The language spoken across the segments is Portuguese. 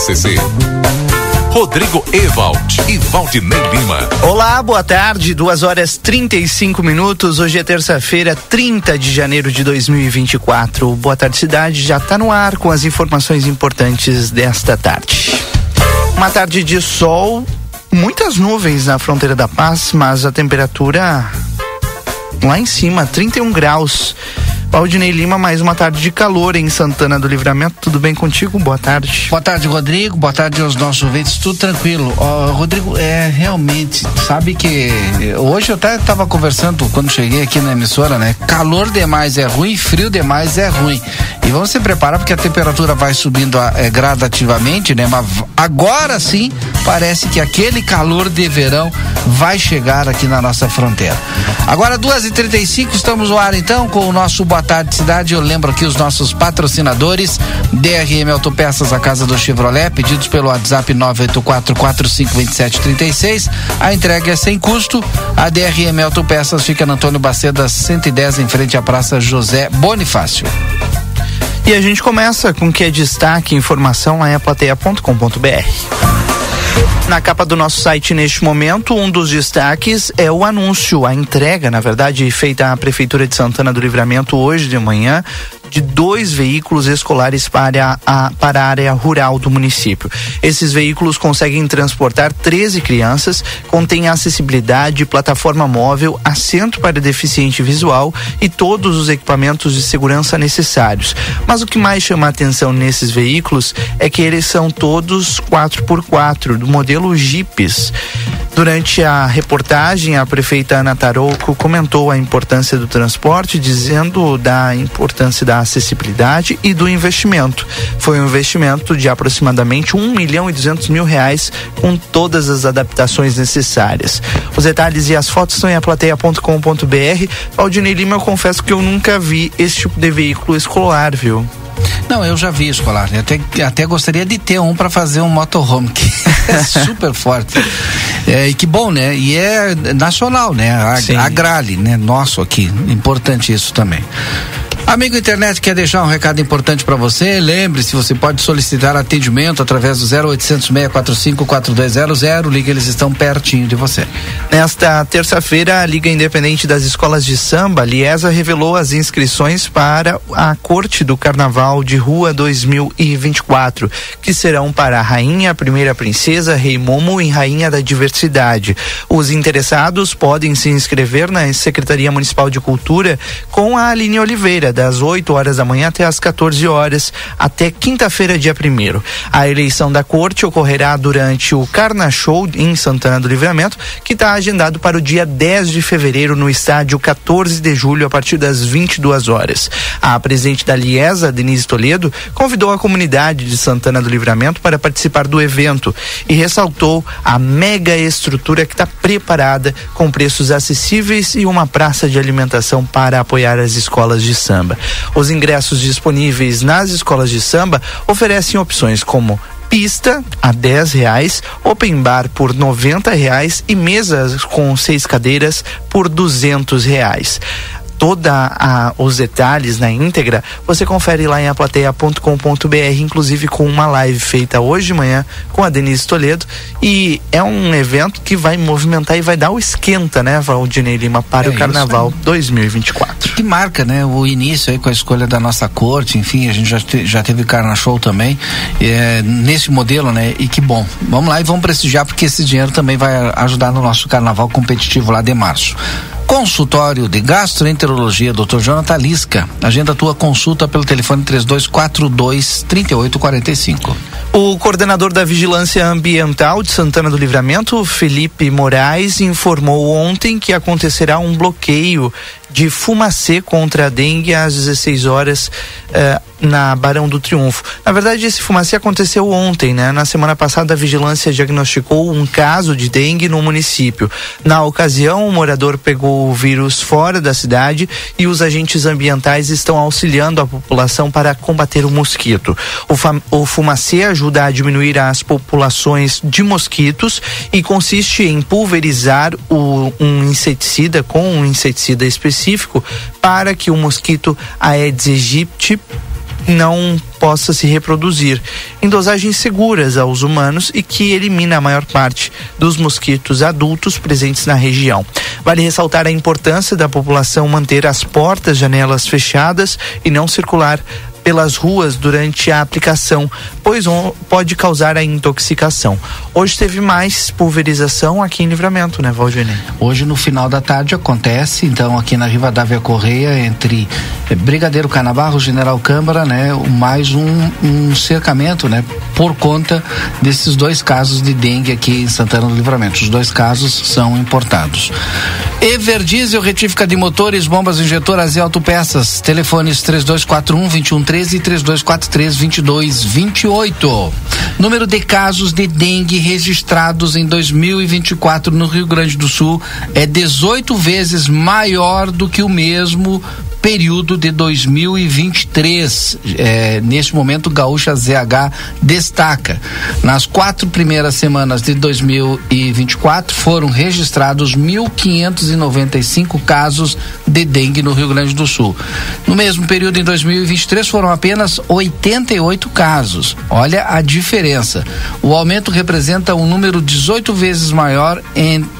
RCC. Rodrigo Ewald e Valdinei Lima. Olá, boa tarde, duas horas 35 minutos. Hoje é terça-feira, 30 de janeiro de 2024. Boa tarde, cidade. Já está no ar com as informações importantes desta tarde. Uma tarde de sol, muitas nuvens na fronteira da paz, mas a temperatura lá em cima, 31 graus. Valdinei Lima, mais uma tarde de calor em Santana do Livramento. Tudo bem contigo? Boa tarde. Boa tarde, Rodrigo. Boa tarde aos nossos ouvintes. Tudo tranquilo. Uh, Rodrigo, é realmente, sabe que hoje eu até estava conversando quando cheguei aqui na emissora, né? Calor demais é ruim, frio demais é ruim. E vamos se preparar porque a temperatura vai subindo é, gradativamente, né? Mas agora sim parece que aquele calor de verão vai chegar aqui na nossa fronteira. Agora, duas e trinta e cinco, estamos no ar então com o nosso Boa Tarde Cidade. Eu lembro aqui os nossos patrocinadores, DRM Autopeças, a casa do Chevrolet, pedidos pelo WhatsApp 984452736. A entrega é sem custo. A DRM Autopeças fica na Antônio Baceda 110, em frente à Praça José Bonifácio. E a gente começa com o que é destaque, informação lá em aplateia.com.br. Na capa do nosso site neste momento, um dos destaques é o anúncio, a entrega, na verdade, feita à Prefeitura de Santana do Livramento hoje de manhã, de dois veículos escolares para a, para a área rural do município. Esses veículos conseguem transportar 13 crianças, contém acessibilidade, plataforma móvel, assento para deficiente visual e todos os equipamentos de segurança necessários. Mas o que mais chama a atenção nesses veículos é que eles são todos 4x4, do modelo Jeeps. Durante a reportagem, a prefeita Ana Tarouco comentou a importância do transporte, dizendo da importância da acessibilidade e do investimento. Foi um investimento de aproximadamente um milhão e duzentos mil reais com todas as adaptações necessárias. Os detalhes e as fotos estão em aplateia.com.br. Valdinei Lima, eu confesso que eu nunca vi esse tipo de veículo escolar, viu? Não, eu já vi escolar. Eu até, até gostaria de ter um para fazer um motorhome, que é super forte. É, e que bom, né? E é nacional, né? A, a Grale, né? Nosso aqui. Importante isso também. Amigo internet, quer deixar um recado importante para você? Lembre-se, você pode solicitar atendimento através do 0800 645 4200. Liga, eles estão pertinho de você. Nesta terça-feira, a Liga Independente das Escolas de Samba, Liesa, revelou as inscrições para a Corte do Carnaval de Rua 2024, que serão para a Rainha, Primeira Princesa, Rei Momo e Rainha da Diversidade. Os interessados podem se inscrever na Secretaria Municipal de Cultura com a Aline Oliveira, das 8 horas da manhã até as 14 horas, até quinta-feira, dia 1 A eleição da corte ocorrerá durante o Carna Show em Santana do Livramento, que está agendado para o dia 10 de fevereiro no estádio 14 de julho, a partir das 22 horas. A presidente da Liesa, Denise Toledo, convidou a comunidade de Santana do Livramento para participar do evento e ressaltou a mega estrutura que está preparada com preços acessíveis e uma praça de alimentação para apoiar as escolas de samba samba. Os ingressos disponíveis nas escolas de samba oferecem opções como pista a dez reais, open bar por noventa reais e mesas com seis cadeiras por duzentos reais toda os detalhes na íntegra, você confere lá em aplateia.com.br, inclusive com uma live feita hoje de manhã com a Denise Toledo. E é um evento que vai movimentar e vai dar o esquenta, né, Valdinei Lima, para é o Carnaval 2024. Que marca, né, o início aí com a escolha da nossa corte, enfim, a gente já, te, já teve Carna Show também, é, nesse modelo, né, e que bom. Vamos lá e vamos prestigiar, porque esse dinheiro também vai ajudar no nosso carnaval competitivo lá de março. Consultório de Gastroenterologia, Dr. Jonathan Lisca. Agenda tua consulta pelo telefone 3242 3845. O coordenador da Vigilância Ambiental de Santana do Livramento, Felipe Moraes, informou ontem que acontecerá um bloqueio de fumacê contra a dengue às 16 horas eh, na Barão do Triunfo. Na verdade, esse fumacê aconteceu ontem, né? Na semana passada, a vigilância diagnosticou um caso de dengue no município. Na ocasião, o morador pegou o vírus fora da cidade e os agentes ambientais estão auxiliando a população para combater o mosquito. O, o fumacê ajuda a diminuir as populações de mosquitos e consiste em pulverizar o, um inseticida com um inseticida específico para que o mosquito Aedes aegypti não possa se reproduzir em dosagens seguras aos humanos e que elimina a maior parte dos mosquitos adultos presentes na região. Vale ressaltar a importância da população manter as portas, janelas fechadas e não circular pelas ruas durante a aplicação, pois pode causar a intoxicação. Hoje teve mais pulverização aqui em Livramento, né, Valdinei? Hoje no final da tarde acontece, então aqui na Rivadavia Correia entre eh, Brigadeiro Canabarro, General Câmara, né, mais um, um cercamento, né, por conta desses dois casos de dengue aqui em Santana do Livramento. Os dois casos são importados. Everdiesel, retífica de motores, bombas injetoras e autopeças. Telefones 3241 2113 e 3243 2228. Número de casos de dengue registrados em 2024 no Rio Grande do Sul é 18 vezes maior do que o mesmo período de 2023. É, neste momento, Gaúcha ZH destaca. Nas quatro primeiras semanas de 2024 foram registrados 1.595 casos de dengue no Rio Grande do Sul. No mesmo período, em 2023, foram apenas 88 casos. Olha a diferença. O aumento representa um número 18 vezes maior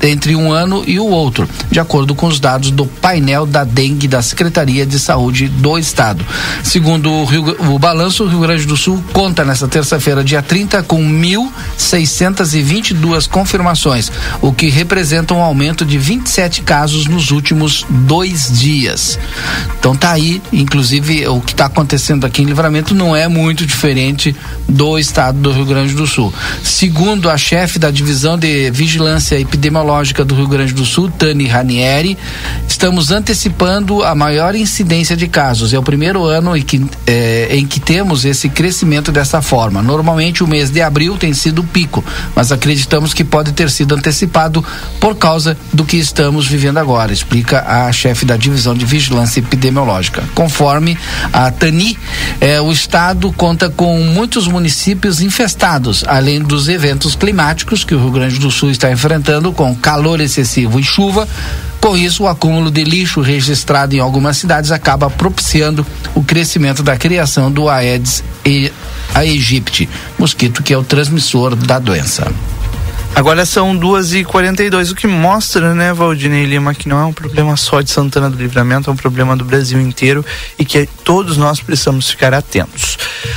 entre um ano e o outro, de acordo com os dados do painel da dengue da Secretaria Secretaria de Saúde do Estado. Segundo o, Rio, o balanço, o Rio Grande do Sul conta nesta terça-feira, dia 30, com 1.622 confirmações, o que representa um aumento de 27 casos nos últimos dois dias. Então tá aí, inclusive o que está acontecendo aqui em Livramento não é muito diferente do estado do Rio Grande do Sul. Segundo a chefe da divisão de vigilância epidemiológica do Rio Grande do Sul, Tani Ranieri, estamos antecipando a maior incidência de casos. É o primeiro ano em que, é, em que temos esse crescimento dessa forma. Normalmente o mês de abril tem sido o pico, mas acreditamos que pode ter sido antecipado por causa do que estamos vivendo agora, explica a chefe da divisão de vigilância epidemiológica. Conforme a Tani, é, o estado conta com muitos municípios infestados, além dos eventos climáticos que o Rio Grande do Sul está enfrentando, com calor excessivo e chuva com isso, o acúmulo de lixo registrado em algumas cidades acaba propiciando o crescimento da criação do Aedes aegypti, mosquito que é o transmissor da doença. Agora são duas e quarenta e dois, o que mostra, né, Valdinei Lima, que não é um problema só de Santana do Livramento, é um problema do Brasil inteiro e que todos nós precisamos ficar atentos.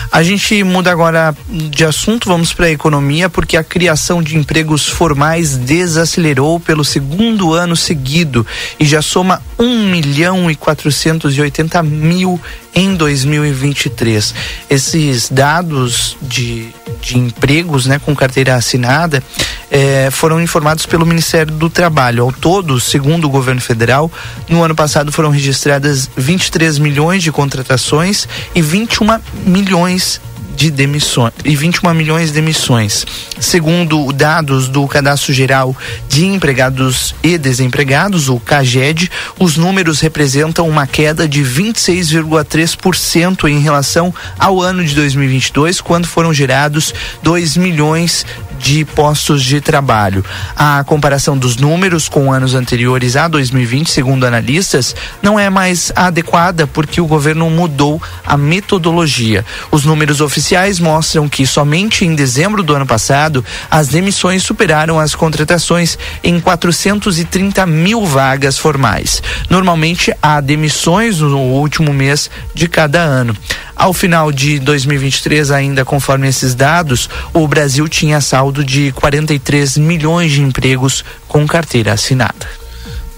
A gente muda agora de assunto, vamos para a economia, porque a criação de empregos formais desacelerou pelo segundo ano seguido e já soma um milhão e quatrocentos e oitenta mil em 2023. Esses dados de, de empregos né, com carteira assinada eh, foram informados pelo Ministério do Trabalho. Ao todo, segundo o governo federal, no ano passado foram registradas 23 milhões de contratações e 21 milhões de demissões e 21 milhões de demissões. Segundo dados do Cadastro Geral de Empregados e Desempregados, o CAGED, os números representam uma queda de 26,3% em relação ao ano de 2022, quando foram gerados 2 milhões de postos de trabalho. A comparação dos números com anos anteriores a 2020, segundo analistas, não é mais adequada porque o governo mudou a metodologia. Os números oficiais mostram que somente em dezembro do ano passado as demissões superaram as contratações em 430 mil vagas formais. Normalmente há demissões no último mês de cada ano. Ao final de 2023, ainda conforme esses dados, o Brasil tinha saldo de 43 milhões de empregos com carteira assinada.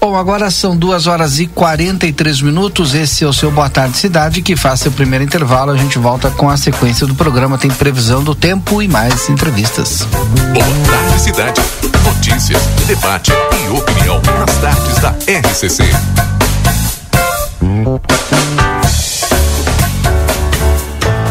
Bom, agora são duas horas e 43 minutos. Esse é o seu Boa Tarde Cidade, que faz seu primeiro intervalo. A gente volta com a sequência do programa. Tem previsão do tempo e mais entrevistas. Boa Tarde Cidade. Notícias, debate e opinião nas tardes da RCC.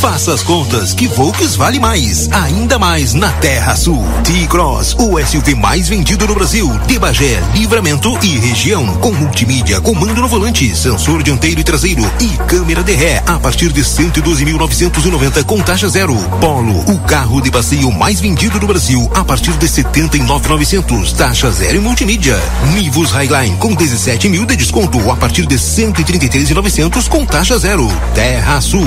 Faça as contas que Volks vale mais. Ainda mais na Terra Sul. T-Cross, o SUV mais vendido no Brasil. De Bagé, Livramento e região. Com multimídia, comando no volante, sensor dianteiro e traseiro e câmera de ré a partir de 112.990 com taxa zero. Polo, o carro de passeio mais vendido no Brasil a partir de 79.900, taxa zero e multimídia. Nivus Highline com 17 mil de desconto a partir de 133.900 com taxa zero. Terra Sul.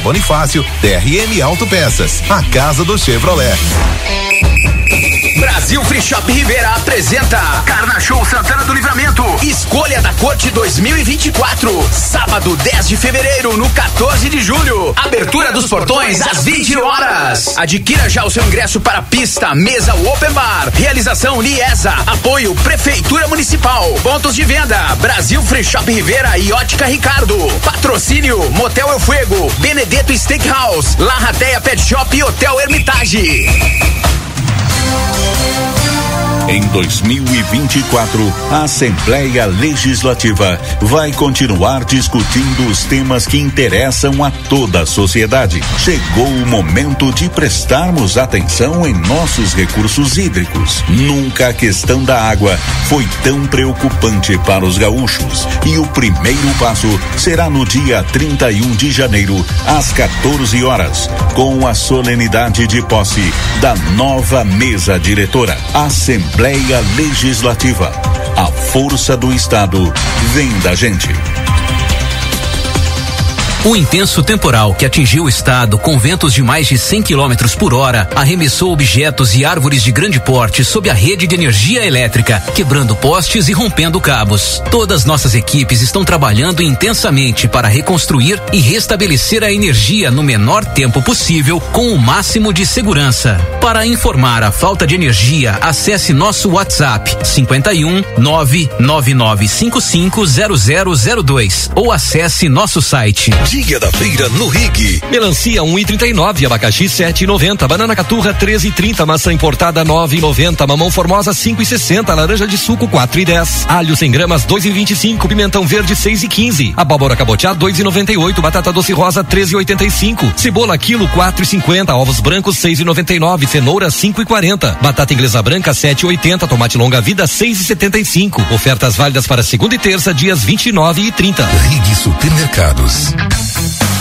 Bonifácio, DRM Autopeças, a casa do Chevrolet. Brasil Free Shop Rivera apresenta Carna Show Santana do Livramento. Escolha da Corte 2024. Sábado 10 de fevereiro, no 14 de julho. Abertura dos portões às 20 horas. Adquira já o seu ingresso para pista, mesa Open Bar. Realização Liesa. Apoio Prefeitura Municipal. Pontos de venda: Brasil Free Shop Rivera e Ótica Ricardo. Patrocínio: Motel El Fuego, Benedetto Steakhouse, La Rateia Pet Shop e Hotel Hermitage. Em 2024, a Assembleia Legislativa vai continuar discutindo os temas que interessam a toda a sociedade. Chegou o momento de prestarmos atenção em nossos recursos hídricos. Nunca a questão da água foi tão preocupante para os gaúchos. E o primeiro passo será no dia 31 de janeiro, às 14 horas, com a solenidade de posse da nova mesa diretora. Assembleia Assembleia Legislativa. A força do Estado vem da gente. O intenso temporal que atingiu o estado com ventos de mais de 100 km por hora arremessou objetos e árvores de grande porte sob a rede de energia elétrica, quebrando postes e rompendo cabos. Todas nossas equipes estão trabalhando intensamente para reconstruir e restabelecer a energia no menor tempo possível com o máximo de segurança. Para informar a falta de energia, acesse nosso WhatsApp 51 999550002 ou acesse nosso site Dia da feira no Rig. Melancia 1,39, abacaxi 7,90, banana caturra 13,30, maçã importada 9,90, mamão formosa 5,60, laranja de suco 4,10, alho 100 gramas 2,25, pimentão verde 6,15, abóbora cabotiá 2,98, batata doce rosa 13,85, cebola quilo 4,50, ovos brancos 6,99, cenoura 5,40, batata inglesa branca 7,80, tomate longa vida 6,75. Ofertas válidas para segunda e terça, dias 29 e 30. Rig Supermercados. Thank you.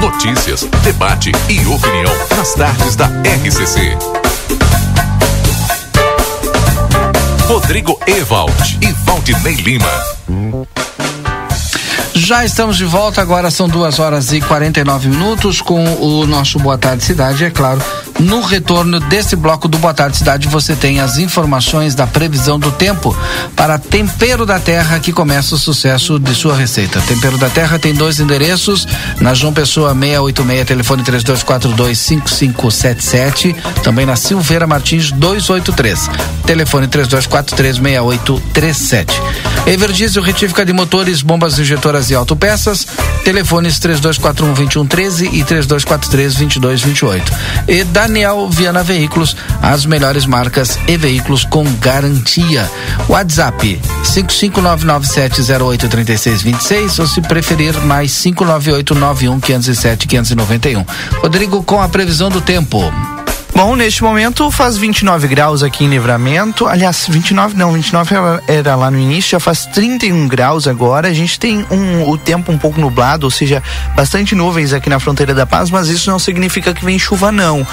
Notícias, debate e opinião nas tardes da RCC. Rodrigo Ewald e Valdinei Lima. Já estamos de volta, agora são duas horas e 49 minutos com o nosso Boa Tarde Cidade, é claro. No retorno desse bloco do Boa Tarde Cidade, você tem as informações da previsão do tempo para Tempero da Terra, que começa o sucesso de sua receita. Tempero da Terra tem dois endereços, na João Pessoa 686, telefone 3242 5577, também na Silveira Martins 283, telefone 3243 6837. Everdiesel retífica de motores, bombas injetoras e autopeças, telefones 3241 2113 e 3243 2228. E Viana Veículos, as melhores marcas e veículos com garantia. WhatsApp 55997083626 ou se preferir mais 59891 507 591. Rodrigo com a previsão do tempo. Bom, neste momento faz 29 graus aqui em Livramento. Aliás, 29 não, 29 era, lá no início, já faz 31 graus agora. A gente tem um, o tempo um pouco nublado, ou seja, bastante nuvens aqui na fronteira da Paz, mas isso não significa que vem chuva, não.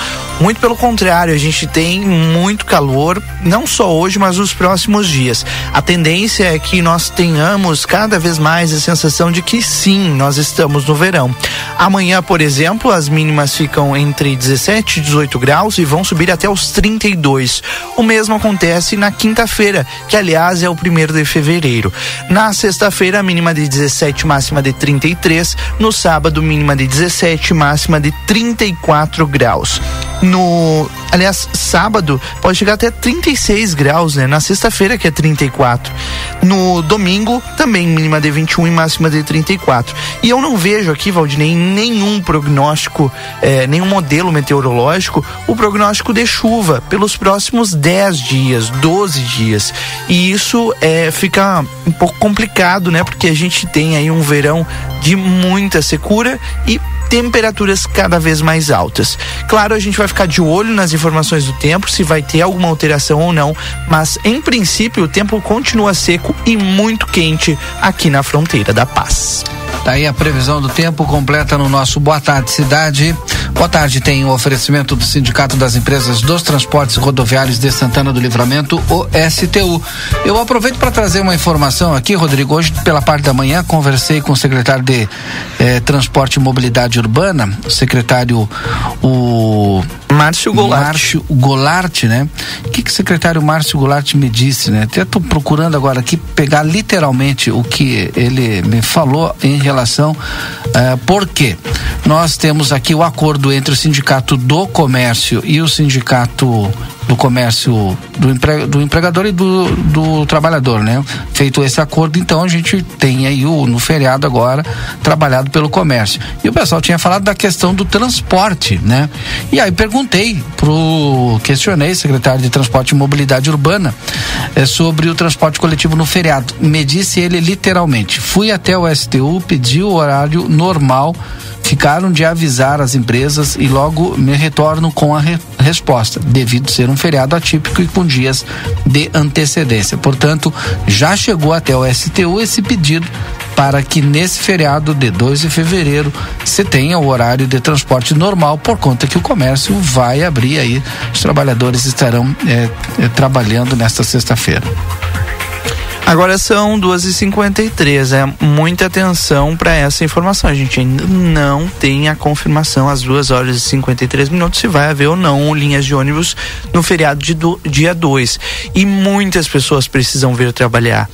Muito pelo contrário, a gente tem muito calor, não só hoje, mas nos próximos dias. A tendência é que nós tenhamos cada vez mais a sensação de que sim, nós estamos no verão. Amanhã, por exemplo, as mínimas ficam entre 17 e 18 graus e vão subir até os 32. O mesmo acontece na quinta-feira, que aliás é o primeiro de fevereiro. Na sexta-feira, mínima de 17, máxima de 33. No sábado, mínima de 17, máxima de 34 graus. No, aliás, sábado pode chegar até 36 graus, né? Na sexta-feira que é 34. No domingo também mínima de 21 e máxima de 34. E eu não vejo aqui, Valdinei, nenhum prognóstico, eh, nenhum modelo meteorológico, o prognóstico de chuva pelos próximos 10 dias, 12 dias. E isso é, fica um pouco complicado, né? Porque a gente tem aí um verão de muita secura e temperaturas cada vez mais altas. Claro, a gente vai ficar de olho nas informações do tempo, se vai ter alguma alteração ou não, mas em princípio o tempo continua seco e muito quente aqui na fronteira da Paz. Tá aí a previsão do tempo completa no nosso Boa Tarde Cidade. Boa tarde tem o oferecimento do Sindicato das Empresas dos Transportes Rodoviários de Santana do Livramento, o STU. Eu aproveito para trazer uma informação aqui, Rodrigo. Hoje, pela parte da manhã, conversei com o secretário de eh, Transporte e Mobilidade Urbana, o secretário o Márcio Goulart. Márcio Goulart, né? O que, que o secretário Márcio Goulart me disse, né? Até estou procurando agora aqui pegar literalmente o que ele me falou em relação. Uh, por quê? Nós temos aqui o acordo entre o Sindicato do Comércio e o Sindicato do comércio do, empre, do empregador e do, do trabalhador, né? Feito esse acordo, então a gente tem aí o no feriado agora trabalhado pelo comércio. E o pessoal tinha falado da questão do transporte, né? E aí perguntei pro questionei secretário de Transporte e Mobilidade Urbana é, sobre o transporte coletivo no feriado. Me disse ele literalmente: fui até o STU, pedi o horário normal ficaram de avisar as empresas e logo me retorno com a re resposta, devido ser um feriado atípico e com dias de antecedência. Portanto, já chegou até o STU esse pedido para que nesse feriado de 2 de fevereiro se tenha o horário de transporte normal, por conta que o comércio vai abrir aí, os trabalhadores estarão é, é, trabalhando nesta sexta-feira. Agora são 2h53, é muita atenção para essa informação. A gente ainda não tem a confirmação às 2 horas e 53 minutos se vai haver ou não linhas de ônibus no feriado de do, dia 2. E muitas pessoas precisam vir trabalhar.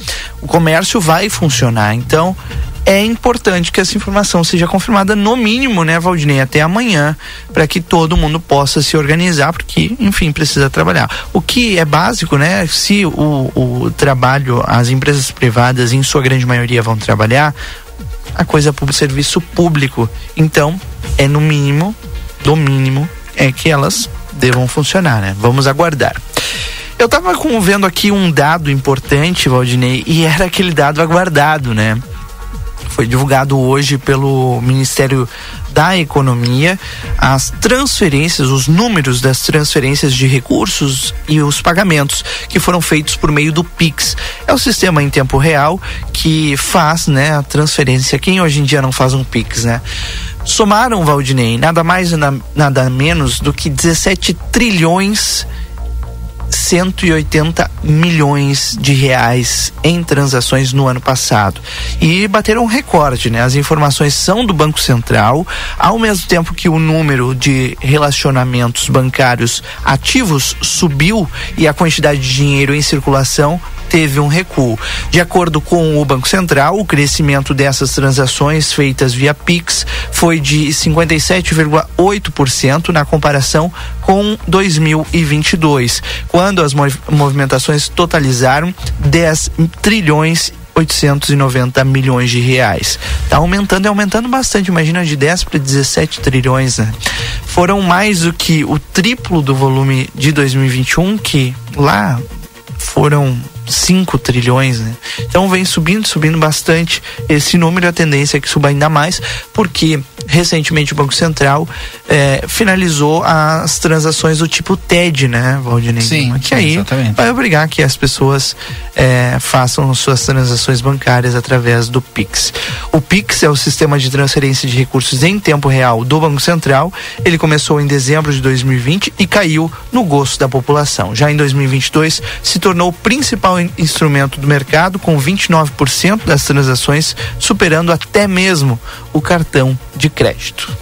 O comércio vai funcionar, então é importante que essa informação seja confirmada no mínimo, né, Valdinei, até amanhã, para que todo mundo possa se organizar, porque, enfim, precisa trabalhar. O que é básico, né, se o, o trabalho, as empresas privadas, em sua grande maioria, vão trabalhar, a coisa pública, serviço público. Então, é no mínimo, do mínimo, é que elas devam funcionar, né? Vamos aguardar. Eu tava com, vendo aqui um dado importante, Valdinei, e era aquele dado aguardado, né? Foi divulgado hoje pelo Ministério da Economia as transferências, os números das transferências de recursos e os pagamentos que foram feitos por meio do Pix. É o sistema em tempo real que faz, né, a transferência. Quem hoje em dia não faz um Pix, né? Somaram, Valdinei, nada mais nada menos do que 17 trilhões 180 milhões de reais em transações no ano passado. E bateram um recorde, né? As informações são do Banco Central, ao mesmo tempo que o número de relacionamentos bancários ativos subiu e a quantidade de dinheiro em circulação teve um recuo. De acordo com o Banco Central, o crescimento dessas transações feitas via Pix foi de 57,8% na comparação com 2022, quando as movimentações totalizaram 10 trilhões 890 milhões de reais. Está aumentando e aumentando bastante, imagina de 10 para 17 trilhões, né? Foram mais do que o triplo do volume de 2021, que lá foram 5 trilhões, né? Então vem subindo, subindo bastante esse número, a tendência é que suba ainda mais, porque recentemente o Banco Central eh, finalizou as transações do tipo TED, né, Valdinei? Sim, que aí exatamente. vai obrigar que as pessoas eh, façam suas transações bancárias através do Pix. O Pix é o sistema de transferência de recursos em tempo real do Banco Central. Ele começou em dezembro de 2020 e caiu no gosto da população. Já em 2022 se tornou o principal instrumento do mercado com 29% das transações superando até mesmo o cartão de crédito.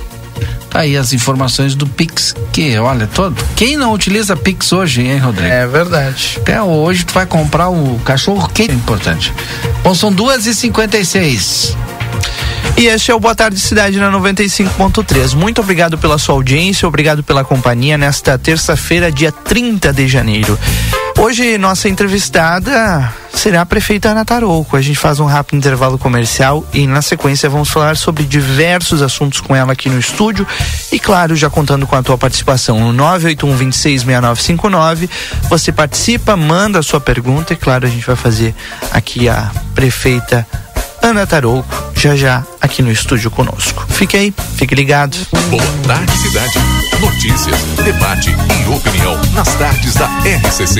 Tá aí as informações do Pix, que olha, todo. Quem não utiliza Pix hoje, hein, Rodrigo? É verdade. Até hoje tu vai comprar o cachorro quente, é importante. Bom, são duas e e. E este é o Boa Tarde Cidade na 95.3. Muito obrigado pela sua audiência, obrigado pela companhia nesta terça-feira, dia 30 de janeiro. Hoje, nossa entrevistada será a prefeita Ana Tarouco. A gente faz um rápido intervalo comercial e, na sequência, vamos falar sobre diversos assuntos com ela aqui no estúdio. E, claro, já contando com a tua participação no 981 266959. Você participa, manda a sua pergunta e, claro, a gente vai fazer aqui a prefeita Ana Tarouco, já já aqui no estúdio conosco. Fique aí, fique ligado. Boa tarde, cidade. Notícias, debate e opinião nas tardes da RCC.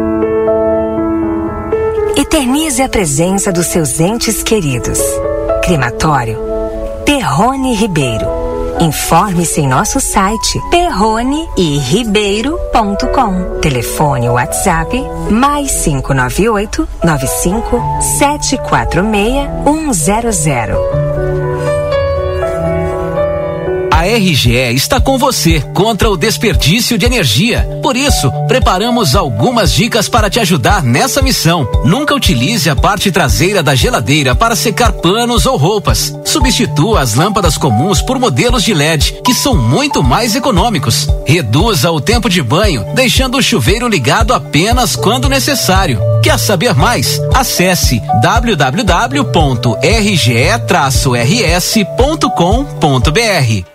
Eternize a presença dos seus entes queridos. Crematório Perrone Ribeiro. Informe-se em nosso site perroneiribeiro.com. Telefone WhatsApp mais 598 95 746 100. A RGE está com você contra o desperdício de energia. Por isso, preparamos algumas dicas para te ajudar nessa missão. Nunca utilize a parte traseira da geladeira para secar panos ou roupas. Substitua as lâmpadas comuns por modelos de LED, que são muito mais econômicos. Reduza o tempo de banho, deixando o chuveiro ligado apenas quando necessário. Quer saber mais? Acesse www.rge-rs.com.br.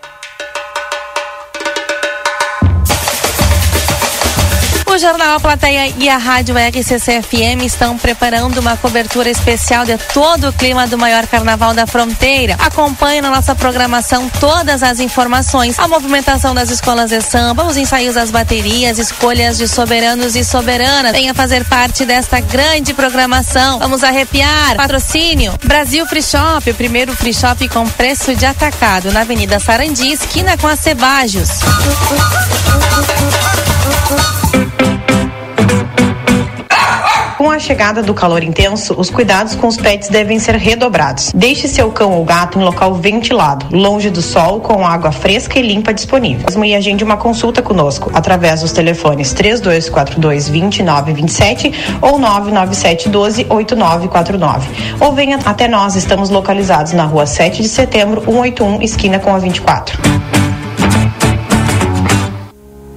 O Jornal A Plateia e a Rádio RCCFM estão preparando uma cobertura especial de todo o clima do maior carnaval da fronteira. Acompanhe na nossa programação todas as informações, a movimentação das escolas de samba, os ensaios das baterias, escolhas de soberanos e soberanas. Venha fazer parte desta grande programação. Vamos arrepiar. Patrocínio Brasil Free Shop, o primeiro free shop com preço de atacado na Avenida Sarandi, esquina com a Cebajos. Com a chegada do calor intenso, os cuidados com os pets devem ser redobrados. Deixe seu cão ou gato em local ventilado, longe do sol, com água fresca e limpa disponível. E agende uma consulta conosco através dos telefones 3242 2927 ou 997 12 8949. Ou venha até nós, estamos localizados na rua 7 de setembro, 181, esquina com a 24.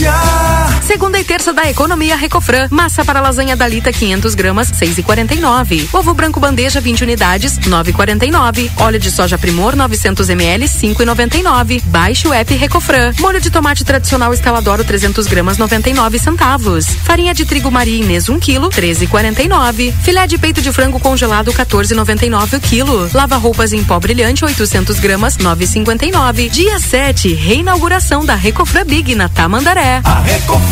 A Recofran é delícia. Segunda e terça da Economia Recofran. Massa para lasanha Dalita 500 gramas, 6,49. Ovo branco bandeja 20 unidades, 9,49. Óleo de soja Primor 900 ml, 5,99. Baixe o app Recofran. Molho de tomate tradicional Estaladoro 300 gramas, 99 centavos. Farinha de trigo Maria Inês 1 kg, 13,49. Filé de peito de frango congelado 14,99 o quilo. Lava roupas em pó brilhante 800 gramas, 9,59. Dia 7, reinauguração da Recofran Big na Tamandaré. A Recofran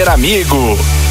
ser amigo.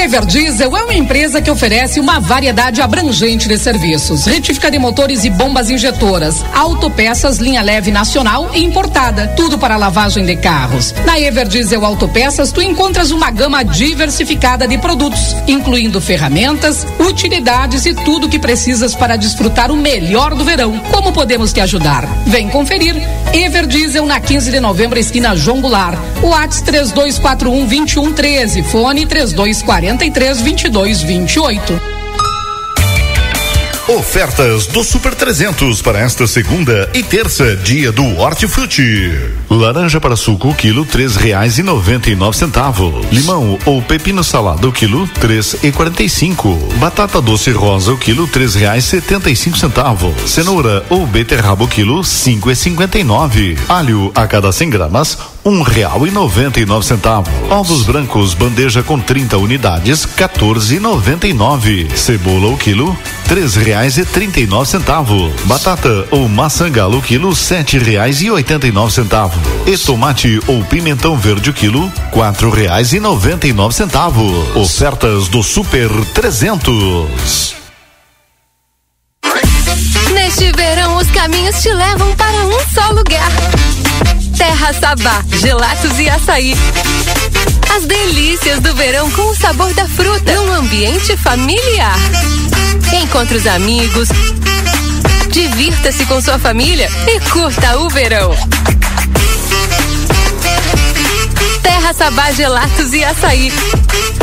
Everdiesel é uma empresa que oferece uma variedade abrangente de serviços: retífica de motores e bombas injetoras, autopeças, linha leve nacional e importada, tudo para lavagem de carros. Na Everdiesel Autopeças, tu encontras uma gama diversificada de produtos, incluindo ferramentas, utilidades e tudo que precisas para desfrutar o melhor do verão. Como podemos te ajudar? Vem conferir. Everdiesel na 15 de novembro, esquina João Goulart. WhatsApp 3241 2113, fone 3243 2228. Ofertas do Super 300 para esta segunda e terça, dia do Hortifruti. Laranja para suco, quilo, três reais e noventa e nove centavos. Limão ou pepino salado, quilo, três e quarenta e cinco. Batata doce rosa, o quilo, três reais setenta e cinco centavos. Cenoura ou beterraba, o quilo, cinco e cinquenta e nove. Alho a cada 100 gramas, um real e noventa e nove centavos. Ovos brancos, bandeja com 30 unidades, 14,99. Cebola o quilo, três reais e trinta e nove centavos. Batata ou maçã galo o quilo, sete reais e oitenta e nove centavos. E tomate ou pimentão verde o quilo, quatro reais e noventa e nove centavos. Ofertas do Super 300. Neste verão, os caminhos te levam para um só lugar. Terra Sabá, gelatos e açaí. As delícias do verão com o sabor da fruta num ambiente familiar. encontre os amigos, divirta-se com sua família e curta o verão. Terra Sabá Gelatos e Açaí.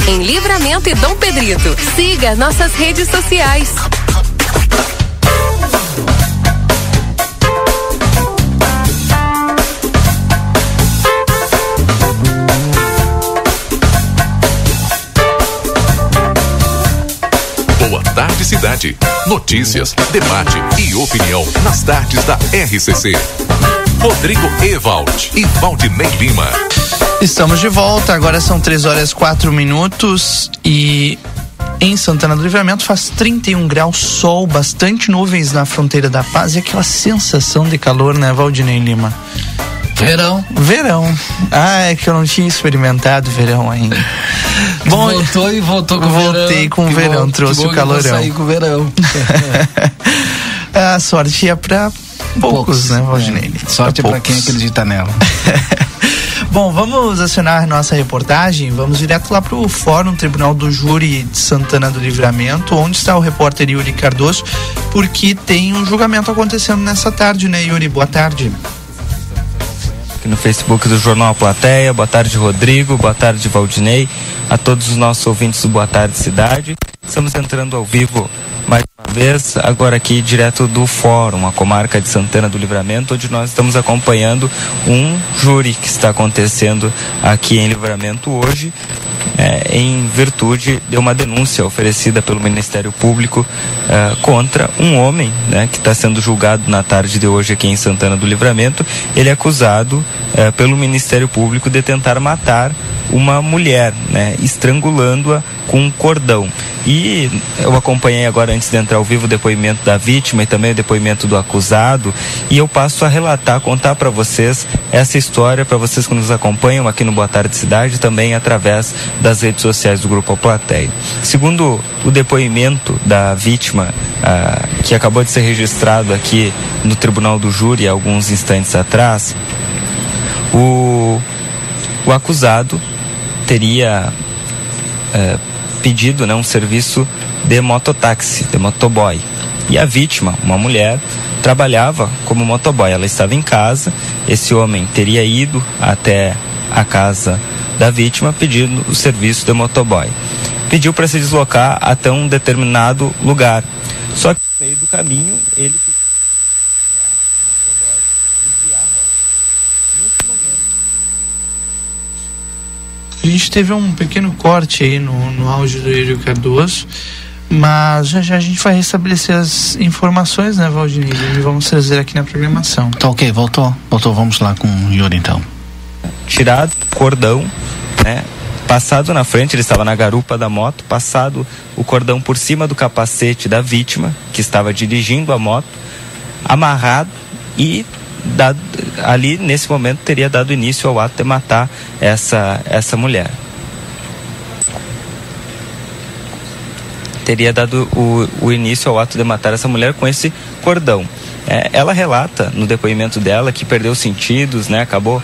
Em Livramento e Dom Pedrito. Siga nossas redes sociais. Notícias, debate e opinião nas tardes da RCC. Rodrigo Ewald e Valdinei Lima. Estamos de volta, agora são 3 horas 4 minutos e em Santana do Livramento faz 31 graus, sol, bastante nuvens na fronteira da paz e aquela sensação de calor, né, Valdinei Lima? Verão. Verão. Ah, é que eu não tinha experimentado verão ainda. Bom, voltou e voltou com voltei verão. Voltei com que verão, trouxe o calorão. Saí com verão. A sorte é pra poucos, poucos né, Valdinei? É. Sorte é pra quem acredita nela. Bom, vamos acionar nossa reportagem. Vamos direto lá para o Fórum Tribunal do Júri de Santana do Livramento, onde está o repórter Yuri Cardoso, porque tem um julgamento acontecendo nessa tarde, né, Yuri? Boa tarde. Aqui no Facebook do Jornal A Plateia. Boa tarde, Rodrigo. Boa tarde, Valdinei. A todos os nossos ouvintes do Boa Tarde Cidade. Estamos entrando ao vivo mais uma vez, agora aqui direto do Fórum, a comarca de Santana do Livramento, onde nós estamos acompanhando um júri que está acontecendo aqui em Livramento hoje, é, em virtude de uma denúncia oferecida pelo Ministério Público é, contra um homem né, que está sendo julgado na tarde de hoje aqui em Santana do Livramento. Ele é acusado é, pelo Ministério Público de tentar matar uma mulher, né, estrangulando-a com um cordão. E eu acompanhei agora, antes de entrar ao vivo, o depoimento da vítima e também o depoimento do acusado. E eu passo a relatar, contar para vocês essa história, para vocês que nos acompanham aqui no Boa Tarde Cidade, também através das redes sociais do Grupo Plateia. Segundo o depoimento da vítima, ah, que acabou de ser registrado aqui no Tribunal do Júri alguns instantes atrás, o, o acusado teria eh, pedido né, um serviço de mototáxi, de motoboy. E a vítima, uma mulher, trabalhava como motoboy. Ela estava em casa, esse homem teria ido até a casa da vítima pedindo o serviço de motoboy. Pediu para se deslocar até um determinado lugar. Só que no meio do caminho ele A gente teve um pequeno corte aí no, no áudio do Yuri Cardoso, mas já já a gente vai restabelecer as informações, né, Valdinei? E vamos trazer aqui na programação. Tá ok, voltou. Voltou, vamos lá com o Yuri então. Tirado cordão, né? Passado na frente, ele estava na garupa da moto, passado o cordão por cima do capacete da vítima, que estava dirigindo a moto, amarrado e dado, ali nesse momento teria dado início ao ato de matar essa, essa mulher. Teria dado o, o início ao ato de matar essa mulher com esse cordão. É, ela relata no depoimento dela que perdeu os sentidos, né, acabou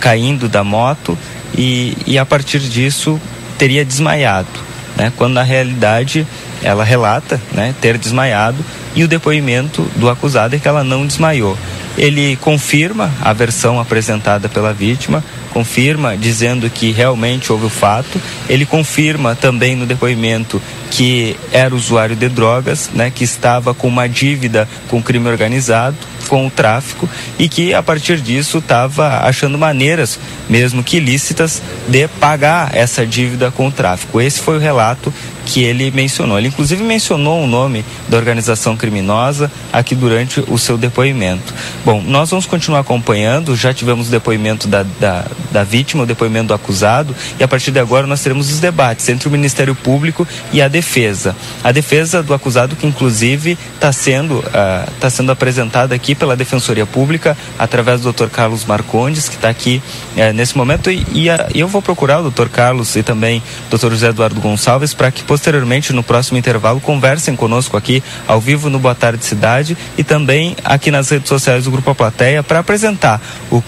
caindo da moto e, e a partir disso teria desmaiado. Né, quando na realidade ela relata né, ter desmaiado e o depoimento do acusado é que ela não desmaiou. Ele confirma a versão apresentada pela vítima, confirma dizendo que realmente houve o fato. Ele confirma também no depoimento que era usuário de drogas, né, que estava com uma dívida com o crime organizado, com o tráfico e que a partir disso estava achando maneiras, mesmo que ilícitas, de pagar essa dívida com o tráfico. Esse foi o relato que ele mencionou. Ele inclusive mencionou o nome da organização criminosa aqui durante o seu depoimento. Bom, nós vamos continuar acompanhando, já tivemos o depoimento da, da, da vítima, o depoimento do acusado, e a partir de agora nós teremos os debates entre o Ministério Público e a defesa. A defesa do acusado, que inclusive está sendo, uh, tá sendo apresentada aqui pela Defensoria Pública, através do Dr. Carlos Marcondes, que está aqui uh, nesse momento, e, e uh, eu vou procurar o Dr. Carlos e também o Dr. José Eduardo Gonçalves para que posteriormente, no próximo intervalo, conversem conosco aqui ao vivo no Boa Tarde Cidade e também aqui nas redes sociais do Grupo A Plateia para apresentar o,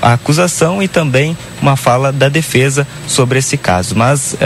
a acusação e também uma fala da defesa sobre esse caso. Mas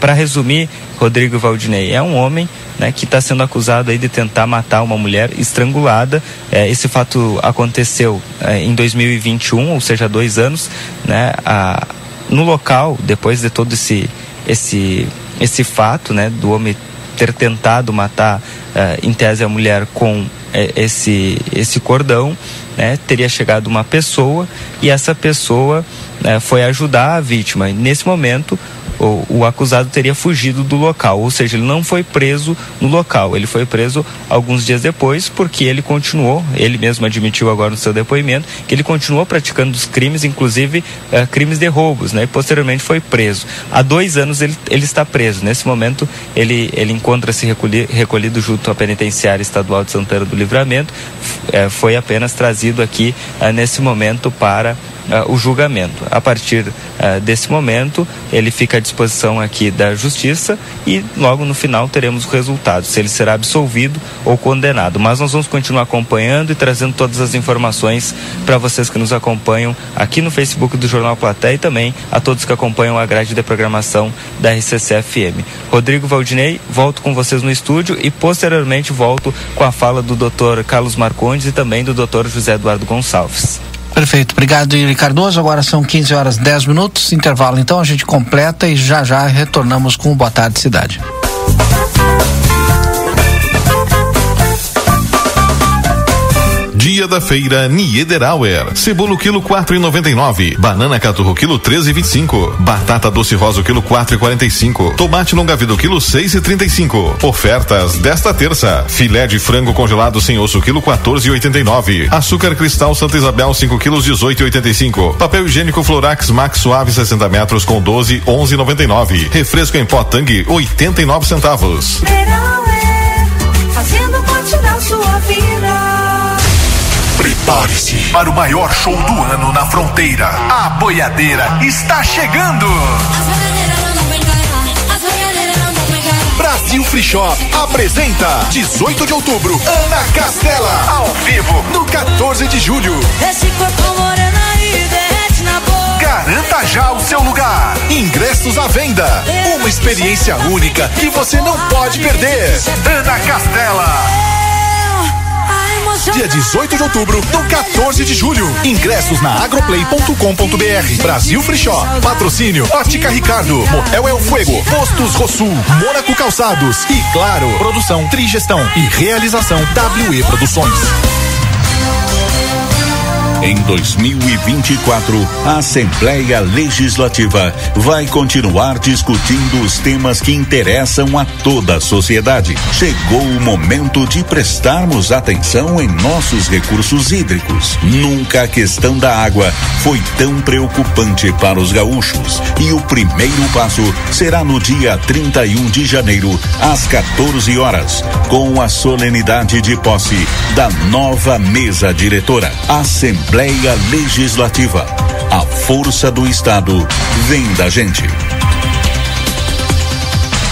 Para resumir, Rodrigo Valdinei é um homem né, que está sendo acusado aí de tentar matar uma mulher estrangulada. É, esse fato aconteceu é, em 2021, ou seja, dois anos. Né, a, no local, depois de todo esse, esse, esse fato né, do homem ter tentado matar, é, em tese, a mulher com é, esse, esse cordão, né, teria chegado uma pessoa e essa pessoa né, foi ajudar a vítima. E nesse momento, o, o, acusado teria fugido do local, ou seja, ele não foi preso no local, ele foi preso alguns dias depois porque ele continuou, ele mesmo admitiu agora no seu depoimento, que ele continuou praticando os crimes, inclusive eh, crimes de roubos, né? E posteriormente foi preso. Há dois anos ele, ele está preso. Nesse momento ele, ele encontra-se recolhi, recolhido junto à penitenciária estadual de Santana do Livramento, eh, foi apenas trazido aqui eh, nesse momento para o julgamento. A partir desse momento, ele fica disposição aqui da justiça e logo no final teremos o resultado, se ele será absolvido ou condenado. Mas nós vamos continuar acompanhando e trazendo todas as informações para vocês que nos acompanham aqui no Facebook do Jornal Platéia e também a todos que acompanham a grade de programação da RCC FM. Rodrigo Valdinei, volto com vocês no estúdio e posteriormente volto com a fala do Dr. Carlos Marcondes e também do Dr. José Eduardo Gonçalves. Perfeito. Obrigado, Yuri Cardoso. Agora são 15 horas 10 minutos. Intervalo, então, a gente completa e já já retornamos com o Boa Tarde Cidade. Dia da feira Niederauer. Cebola quilo quatro e noventa e nove. Banana caturro quilo treze e vinte e cinco. Batata doce rosa quilo quatro e quarenta e cinco. Tomate longa vida quilo seis e trinta e cinco. Ofertas desta terça. Filé de frango congelado sem osso quilo quatorze e oitenta e nove. Açúcar cristal Santa Isabel 5 quilos dezoito e oitenta e cinco. Papel higiênico Florax Max Suave 60 metros com doze onze noventa e nove. Refresco em pó Tang oitenta e nove centavos. fazendo parte da sua vida. Prepare-se para o maior show do ano na fronteira. A boiadeira está chegando. Brasil Free Shop apresenta 18 de outubro Ana Castela ao vivo no 14 de julho. Esse corpo moreno aí derrete na boca. Garanta já o seu lugar. Ingressos à venda. Uma experiência única que você não pode perder. Ana Castela. Dia 18 de outubro, no 14 de julho. Ingressos na agroplay.com.br. Brasil Free Shop. Patrocínio Ótica Ricardo. Motel El Fuego. Postos Rosul. Mônaco Calçados. E claro, produção Trigestão e realização WE Produções. Em 2024, a Assembleia Legislativa vai continuar discutindo os temas que interessam a toda a sociedade. Chegou o momento de prestarmos atenção em nossos recursos hídricos. Nunca a questão da água foi tão preocupante para os gaúchos. E o primeiro passo será no dia 31 de janeiro, às 14 horas, com a solenidade de posse da nova mesa diretora. Assembleia Assembleia Legislativa. A força do Estado vem da gente.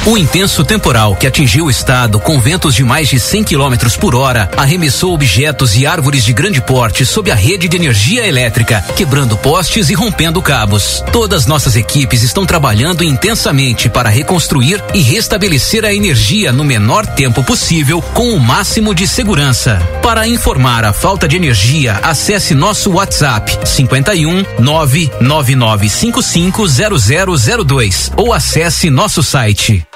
O intenso temporal que atingiu o estado com ventos de mais de 100 km por hora arremessou objetos e árvores de grande porte sob a rede de energia elétrica, quebrando postes e rompendo cabos. Todas nossas equipes estão trabalhando intensamente para reconstruir e restabelecer a energia no menor tempo possível com o máximo de segurança. Para informar a falta de energia, acesse nosso WhatsApp 51 99955 0002 ou acesse nosso site.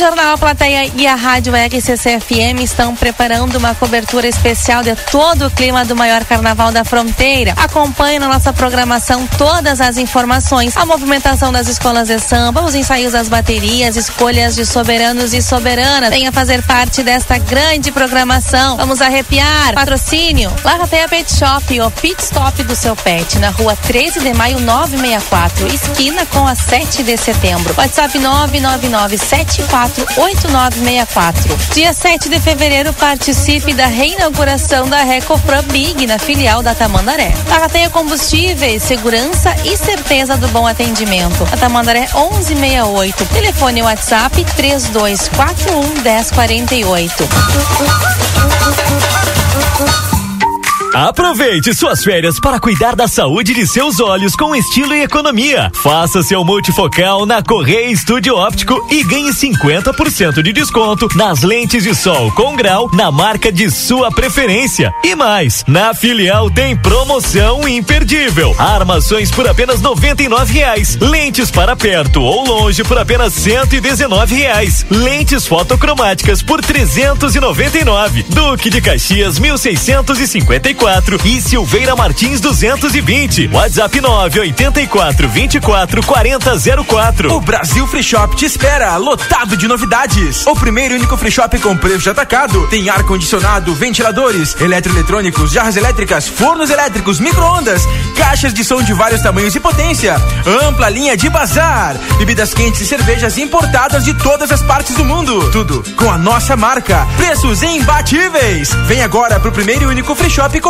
Jornal A Plateia e a Rádio RCC FM estão preparando uma cobertura especial de todo o clima do maior carnaval da fronteira. Acompanhe na nossa programação todas as informações, a movimentação das escolas de samba, os ensaios das baterias, escolhas de soberanos e soberanas. Venha fazer parte desta grande programação. Vamos arrepiar. Patrocínio. Larrateia Pet Shop, o pit stop do seu pet, na rua 13 de maio 964, esquina com a 7 de setembro. WhatsApp 99974 8964. Dia 7 de fevereiro, participe da reinauguração da Recofran Big na filial da Tamandaré. Barrateia combustíveis, segurança e certeza do bom atendimento. A Tamandaré 1168. Telefone WhatsApp 3241 1048. Aproveite suas férias para cuidar da saúde de seus olhos com estilo e economia. Faça seu multifocal na Correia Estúdio Óptico e ganhe 50% de desconto nas lentes de sol com grau na marca de sua preferência. E mais, na filial tem promoção imperdível. Armações por apenas R$ reais. Lentes para perto ou longe por apenas R$ reais. Lentes fotocromáticas por 399. Duque de Caxias 1654 e Silveira Martins 220. WhatsApp 984 24 40 04. O Brasil Free Shop te espera, lotado de novidades. O primeiro e único free shop com preço de atacado. Tem ar condicionado, ventiladores, eletroeletrônicos, jarras elétricas, fornos elétricos, micro-ondas, caixas de som de vários tamanhos e potência, ampla linha de bazar, bebidas quentes e cervejas importadas de todas as partes do mundo. Tudo com a nossa marca. Preços imbatíveis. Vem agora pro primeiro e único free shop com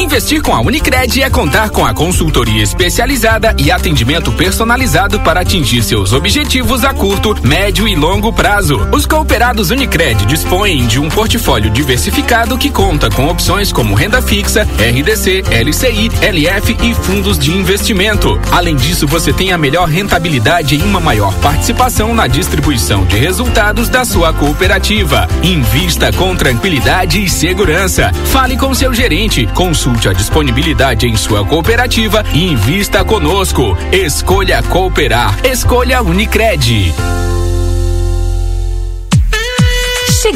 Investir com a Unicred é contar com a consultoria especializada e atendimento personalizado para atingir seus objetivos a curto, médio e longo prazo. Os cooperados Unicred dispõem de um portfólio diversificado que conta com opções como renda fixa, RDC, LCI, LF e fundos de investimento. Além disso, você tem a melhor rentabilidade e uma maior participação na distribuição de resultados da sua cooperativa. Invista com tranquilidade e segurança. Fale com seu gerente, consulte a disponibilidade em sua cooperativa e invista conosco. Escolha cooperar. Escolha Unicred.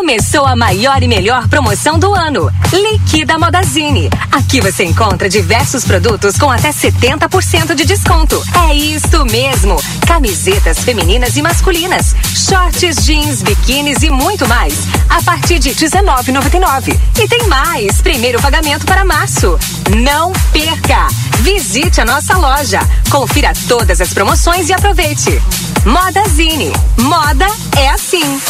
Começou a maior e melhor promoção do ano. Liquida Modazine. Aqui você encontra diversos produtos com até 70% de desconto. É isso mesmo. Camisetas femininas e masculinas, shorts, jeans, biquínis e muito mais. A partir de R$19,99. E tem mais. Primeiro pagamento para março. Não perca. Visite a nossa loja. Confira todas as promoções e aproveite. Modazine. Moda é assim.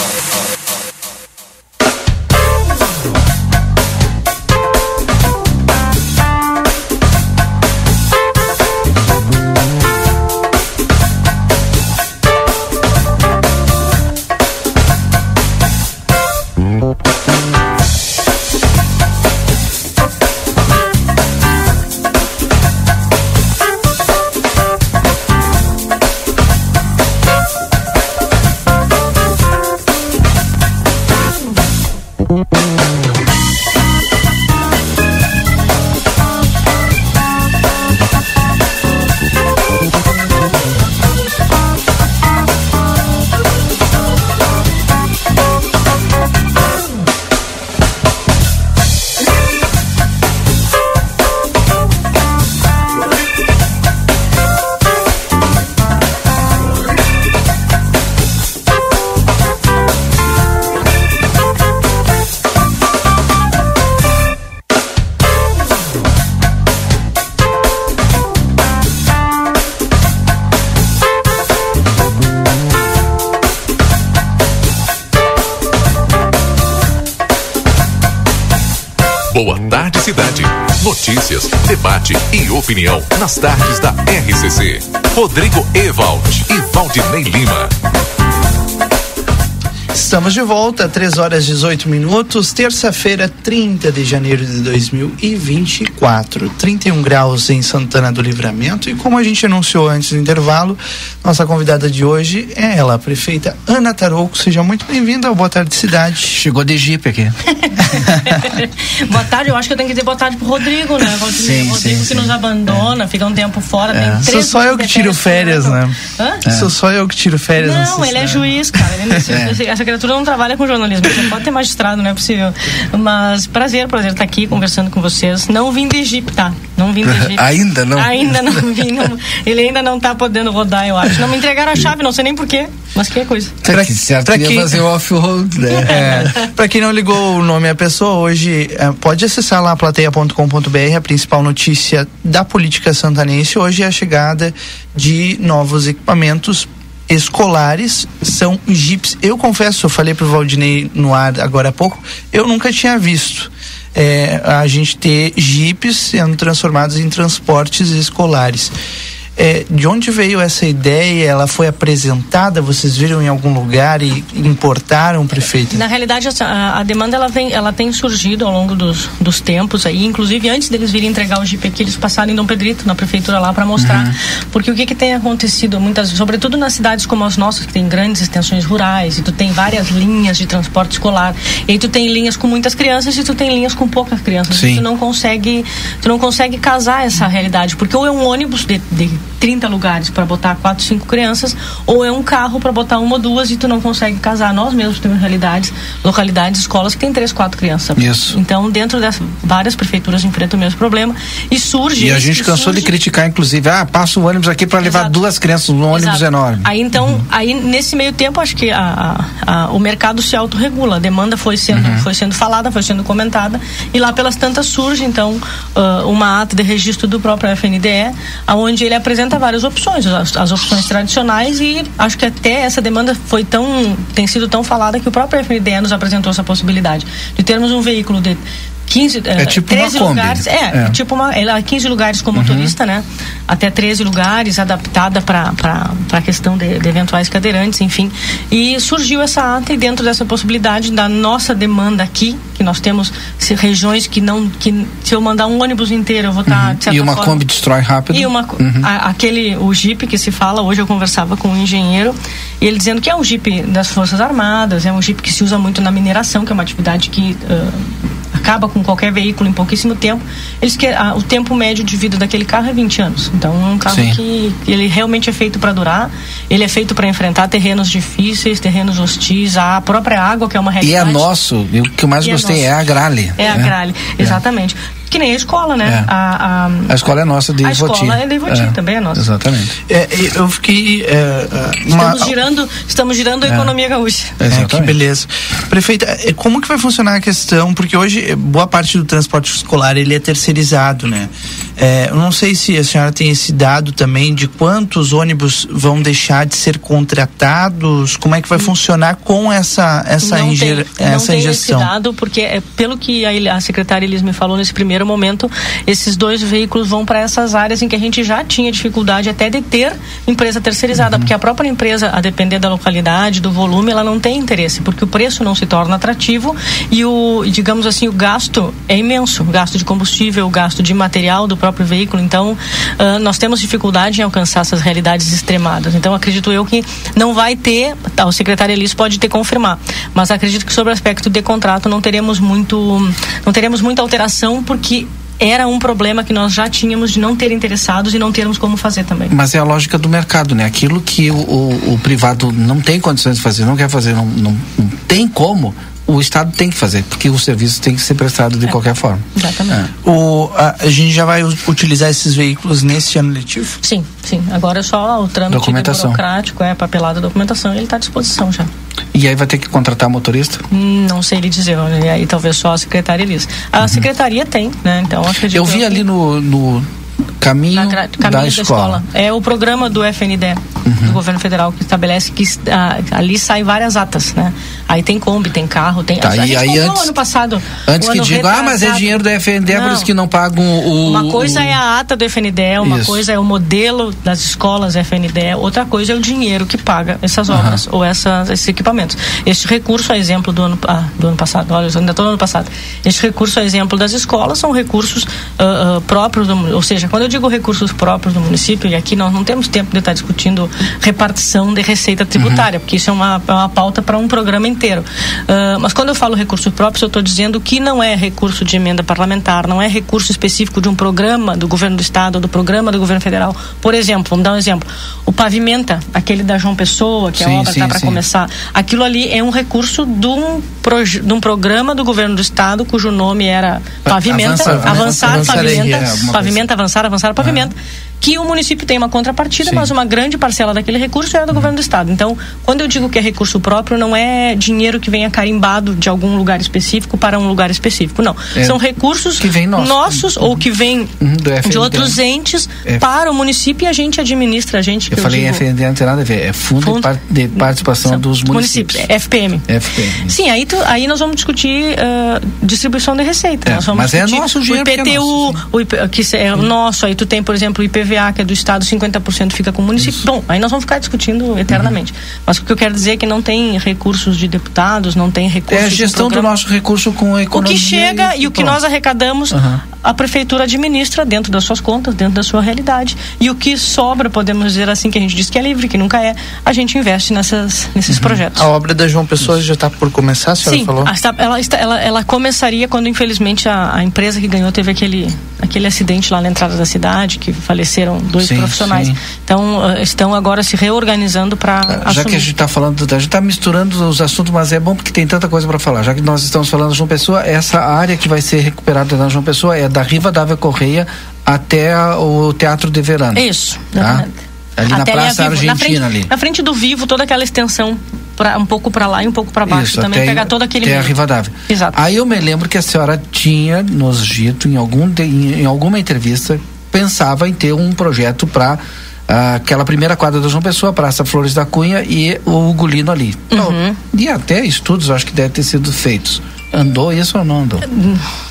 Opinião nas tardes da RCC. Rodrigo Ewald e Valdinei Lima. Estamos de volta, 3 horas 18 minutos, terça-feira, 30 de janeiro de 2024. 31 graus em Santana do Livramento. E como a gente anunciou antes do intervalo, nossa convidada de hoje é ela, a prefeita Ana Tarouco. Seja muito bem-vinda ao Boa Tarde Cidade. Chegou de Jeep aqui. boa tarde, eu acho que eu tenho que dizer boa tarde pro Rodrigo, né? Rodrigo, Sim, Rodrigo sim, que sim. nos abandona, fica um tempo fora. É. Tem Sou só eu que tiro férias, né? Hã? Sou só eu que tiro férias. Não, ele é juiz, cara. Ele, É. essa criatura não trabalha com jornalismo. Você pode ter magistrado, não é possível. Mas prazer, prazer estar aqui conversando com vocês. Não vim do Egito, tá? Não vim do Egito. ainda não? Ainda não vim. Não, ele ainda não tá podendo rodar, eu acho. Não me entregaram a chave, não sei nem porquê. Mas que coisa. Pra, que certo pra quem fazer o off-road, né? É, pra quem não ligou o nome à pessoa, hoje é, pode acessar lá plateia.com.br, a principal notícia da política santanense hoje é a chegada de novos equipamentos escolares são jipes. Eu confesso, eu falei pro Valdinei no ar agora há pouco, eu nunca tinha visto. É, a gente ter jipes sendo transformados em transportes escolares. É, de onde veio essa ideia? Ela foi apresentada? Vocês viram em algum lugar e importaram, prefeito? Na realidade, a, a, demanda ela, vem, ela tem surgido ao longo dos, dos tempos aí, inclusive antes deles virem entregar o Jeep aqui, eles passaram em Dom Pedrito, na prefeitura lá, para mostrar. Uhum. Porque o que, que tem acontecido muitas sobretudo nas cidades como as nossas, que tem grandes extensões rurais, e tu tem várias linhas de transporte escolar, e tu tem linhas com muitas crianças e tu tem linhas com poucas crianças. Sim. tu não consegue, tu não consegue casar essa realidade, porque ou é um ônibus de, de 30 lugares para botar quatro, cinco crianças, ou é um carro para botar uma ou duas e tu não consegue casar. Nós mesmos temos realidades, localidades, escolas que tem três, quatro crianças. Isso. Então, dentro das várias prefeituras enfrentam o mesmo problema e surge. E a gente cansou surge... de criticar, inclusive, ah, passa o ônibus aqui para levar duas crianças num ônibus Exato. enorme. Aí então, uhum. aí nesse meio tempo, acho que a, a, a, o mercado se autorregula, a demanda foi sendo, uhum. foi sendo falada, foi sendo comentada, e lá pelas tantas surge então uh, uma ata de registro do próprio FNDE, aonde ele apresenta apresenta várias opções, as, as, opções tradicionais e acho que até essa demanda foi tão tem sido tão falada que o próprio FNDE nos apresentou essa possibilidade de termos um veículo de 15, é tipo 13 lugares, é, é, tipo uma, ela 15 lugares com motorista, uhum. né? Até 13 lugares, adaptada para a questão de, de, eventuais cadeirantes, enfim. E surgiu essa ata e dentro dessa possibilidade da nossa demanda aqui, que nós temos se, regiões que não, que se eu mandar um ônibus inteiro, eu vou estar tá, uhum. E uma forma, Kombi destrói rápido. E uma, uhum. a, aquele, o Jeep que se fala, hoje eu conversava com um engenheiro, e ele dizendo que é um Jeep das Forças Armadas, é um Jeep que se usa muito na mineração, que é uma atividade que uh, acaba com qualquer veículo em pouquíssimo tempo. Eles que a, o tempo médio de vida daquele carro é 20 anos. Então é um carro que, que, ele realmente é feito para durar. Ele é feito para enfrentar terrenos difíceis, terrenos hostis, a própria água que é uma realidade. E é nosso. o que eu mais e é gostei é, é, a Grale. É, a né? Grale, é. exatamente. Que nem a escola, né? É. A, a, a, escola é nossa de A escola é de Ivoti, é. também é nossa. Exatamente. É, eu fiquei. É, uma... Estamos girando, estamos girando a é. economia gaúcha. É, que beleza. Prefeita, como que vai funcionar a questão? Porque hoje boa parte do transporte escolar ele é terceirizado, né? Eu não sei se a senhora tem esse dado também de quantos ônibus vão deixar de ser contratados. Como é que vai hum. funcionar com essa essa, não tem, essa não injeção? Tem esse dado porque pelo que a, a secretária Elis me falou nesse primeiro primeiro momento, esses dois veículos vão para essas áreas em que a gente já tinha dificuldade até de ter empresa terceirizada, uhum. porque a própria empresa, a depender da localidade, do volume, ela não tem interesse, porque o preço não se torna atrativo e o, digamos assim, o gasto é imenso, o gasto de combustível, o gasto de material do próprio veículo. Então, uh, nós temos dificuldade em alcançar essas realidades extremadas. Então, acredito eu que não vai ter, tá, o secretário Elis pode ter confirmar, mas acredito que sobre o aspecto de contrato não teremos muito, não teremos muita alteração, porque que era um problema que nós já tínhamos de não ter interessados e não termos como fazer também. Mas é a lógica do mercado, né? Aquilo que o, o, o privado não tem condições de fazer, não quer fazer, não, não, não tem como, o Estado tem que fazer, porque o serviço tem que ser prestado de é. qualquer forma. Exatamente. É. O, a, a, gente já vai utilizar esses veículos nesse ano letivo? Sim, sim. Agora é só o trâmite burocrático, é papelada documentação, ele está à disposição já. E aí vai ter que contratar motorista? Hum, não sei lhe dizer, e aí talvez só a secretaria Elis. A uhum. secretaria tem, né? Então acredito. Eu vi ali no, no Caminho, caminho da, da, escola. É o programa do FNDE, uhum. do governo federal, que estabelece que ali saem várias atas, né? Aí tem Kombi, tem carro, tem. Tá, a e aí antes, ano passado. Antes que digam, ah, mas é dinheiro do FNDE, não. por isso que não pagam o. Uma coisa o... é a ata do FNDE, uma isso. coisa é o modelo das escolas FNDE, outra coisa é o dinheiro que paga essas obras uhum. ou essas, esses equipamentos. Este recurso, a exemplo do ano, ah, do ano passado, olha, ainda estou no ano passado. Este recurso, a exemplo das escolas, são recursos uh, uh, próprios, do, ou seja, Quando eu digo recursos próprios do município, e aqui nós não temos tempo de estar discutindo repartição de receita tributária, Uhum. porque isso é uma, é uma pauta para um programa inteiro. Ah, mas quando eu falo recursos próprios, eu estou dizendo que não é recurso de emenda parlamentar, não é recurso específico de um programa do governo do estado ou do programa do governo federal. Por exemplo, vamos dar um exemplo. O Pavimenta, aquele da João Pessoa, que Sim, a obra está para começar, aquilo ali é um recurso de um, de um programa do governo do estado cujo nome era Pavimenta, Avança- avançar, Avançaria, pavimenta, é, pavimenta, avançar, avançar, pavimenta. Que o município tem uma contrapartida, mas uma grande parcela daquele recurso é do governo do estado. Então, quando eu digo que é recurso próprio, não é dinheiro que venha carimbado de algum lugar específico para um lugar específico, não. É, São recursos que vem nosso. nossos ou que vêm Uhum, de outros entes É. para o município e a gente administra, a gente que Eu falei digo, FND, não tem nada a ver. É Fundo, de, Fundo- de Participação dos Municípios. municípios, é FPM. FPM. Sim, aí, tu- aí nós vamos discutir ah, distribuição de receita. É, nós vamos mas é nosso o dinheiro porque é IPTU, o IP, que é o nosso, aí tu tem, por exemplo, o IPVA, que é do Estado, 50% fica com o município. Bom, aí nós vamos ficar discutindo eternamente. Mas o que eu quero dizer é que não tem recursos de deputados, não tem recursos É a gestão do programa. nosso recurso com a O economia. que chega e o que nós arrecadamos, Aham. a prefeitura administra dentro das suas contas, dentro da sua realidade. E o que sobra, podemos dizer assim, que a gente diz que é livre, que nunca é, a gente investe nessas, nesses projetos. A obra da João Pessoa já está por começar, a senhora Sim, falou? esta- ela, ela, ela começaria quando, infelizmente, a, a empresa que ganhou teve aquele, aquele acidente lá na entrada da cidade, que faleceram dois Sim, profissionais. sim. Então, ah, estão agora se reorganizando para Já assumir. que a gente está falando, a gente está misturando os assuntos, mas é bom porque tem tanta coisa para falar. Já que nós estamos falando de João Pessoa, essa área que vai ser recuperada na João Pessoa é da Riva Dávia Correia até a- o Teatro de Verano. Isso, Tá? Ali na Até Praça a Vivo, na Argentina frente, ali. Na frente do Vivo, toda aquela extensão, pra, um pouco para lá e um pouco para baixo Isso, também, pegar todo aquele até a meio. Rivadavia. Exato. Aí eu me lembro que a senhora tinha nos dito em, algum em, em alguma entrevista, pensava em ter um projeto para aquela primeira quadra da João Pessoa, Praça Flores da Cunha e o Gulino ali. Uhum. E até estudos acho que devem ter sido feitos. Andou isso ou não andou?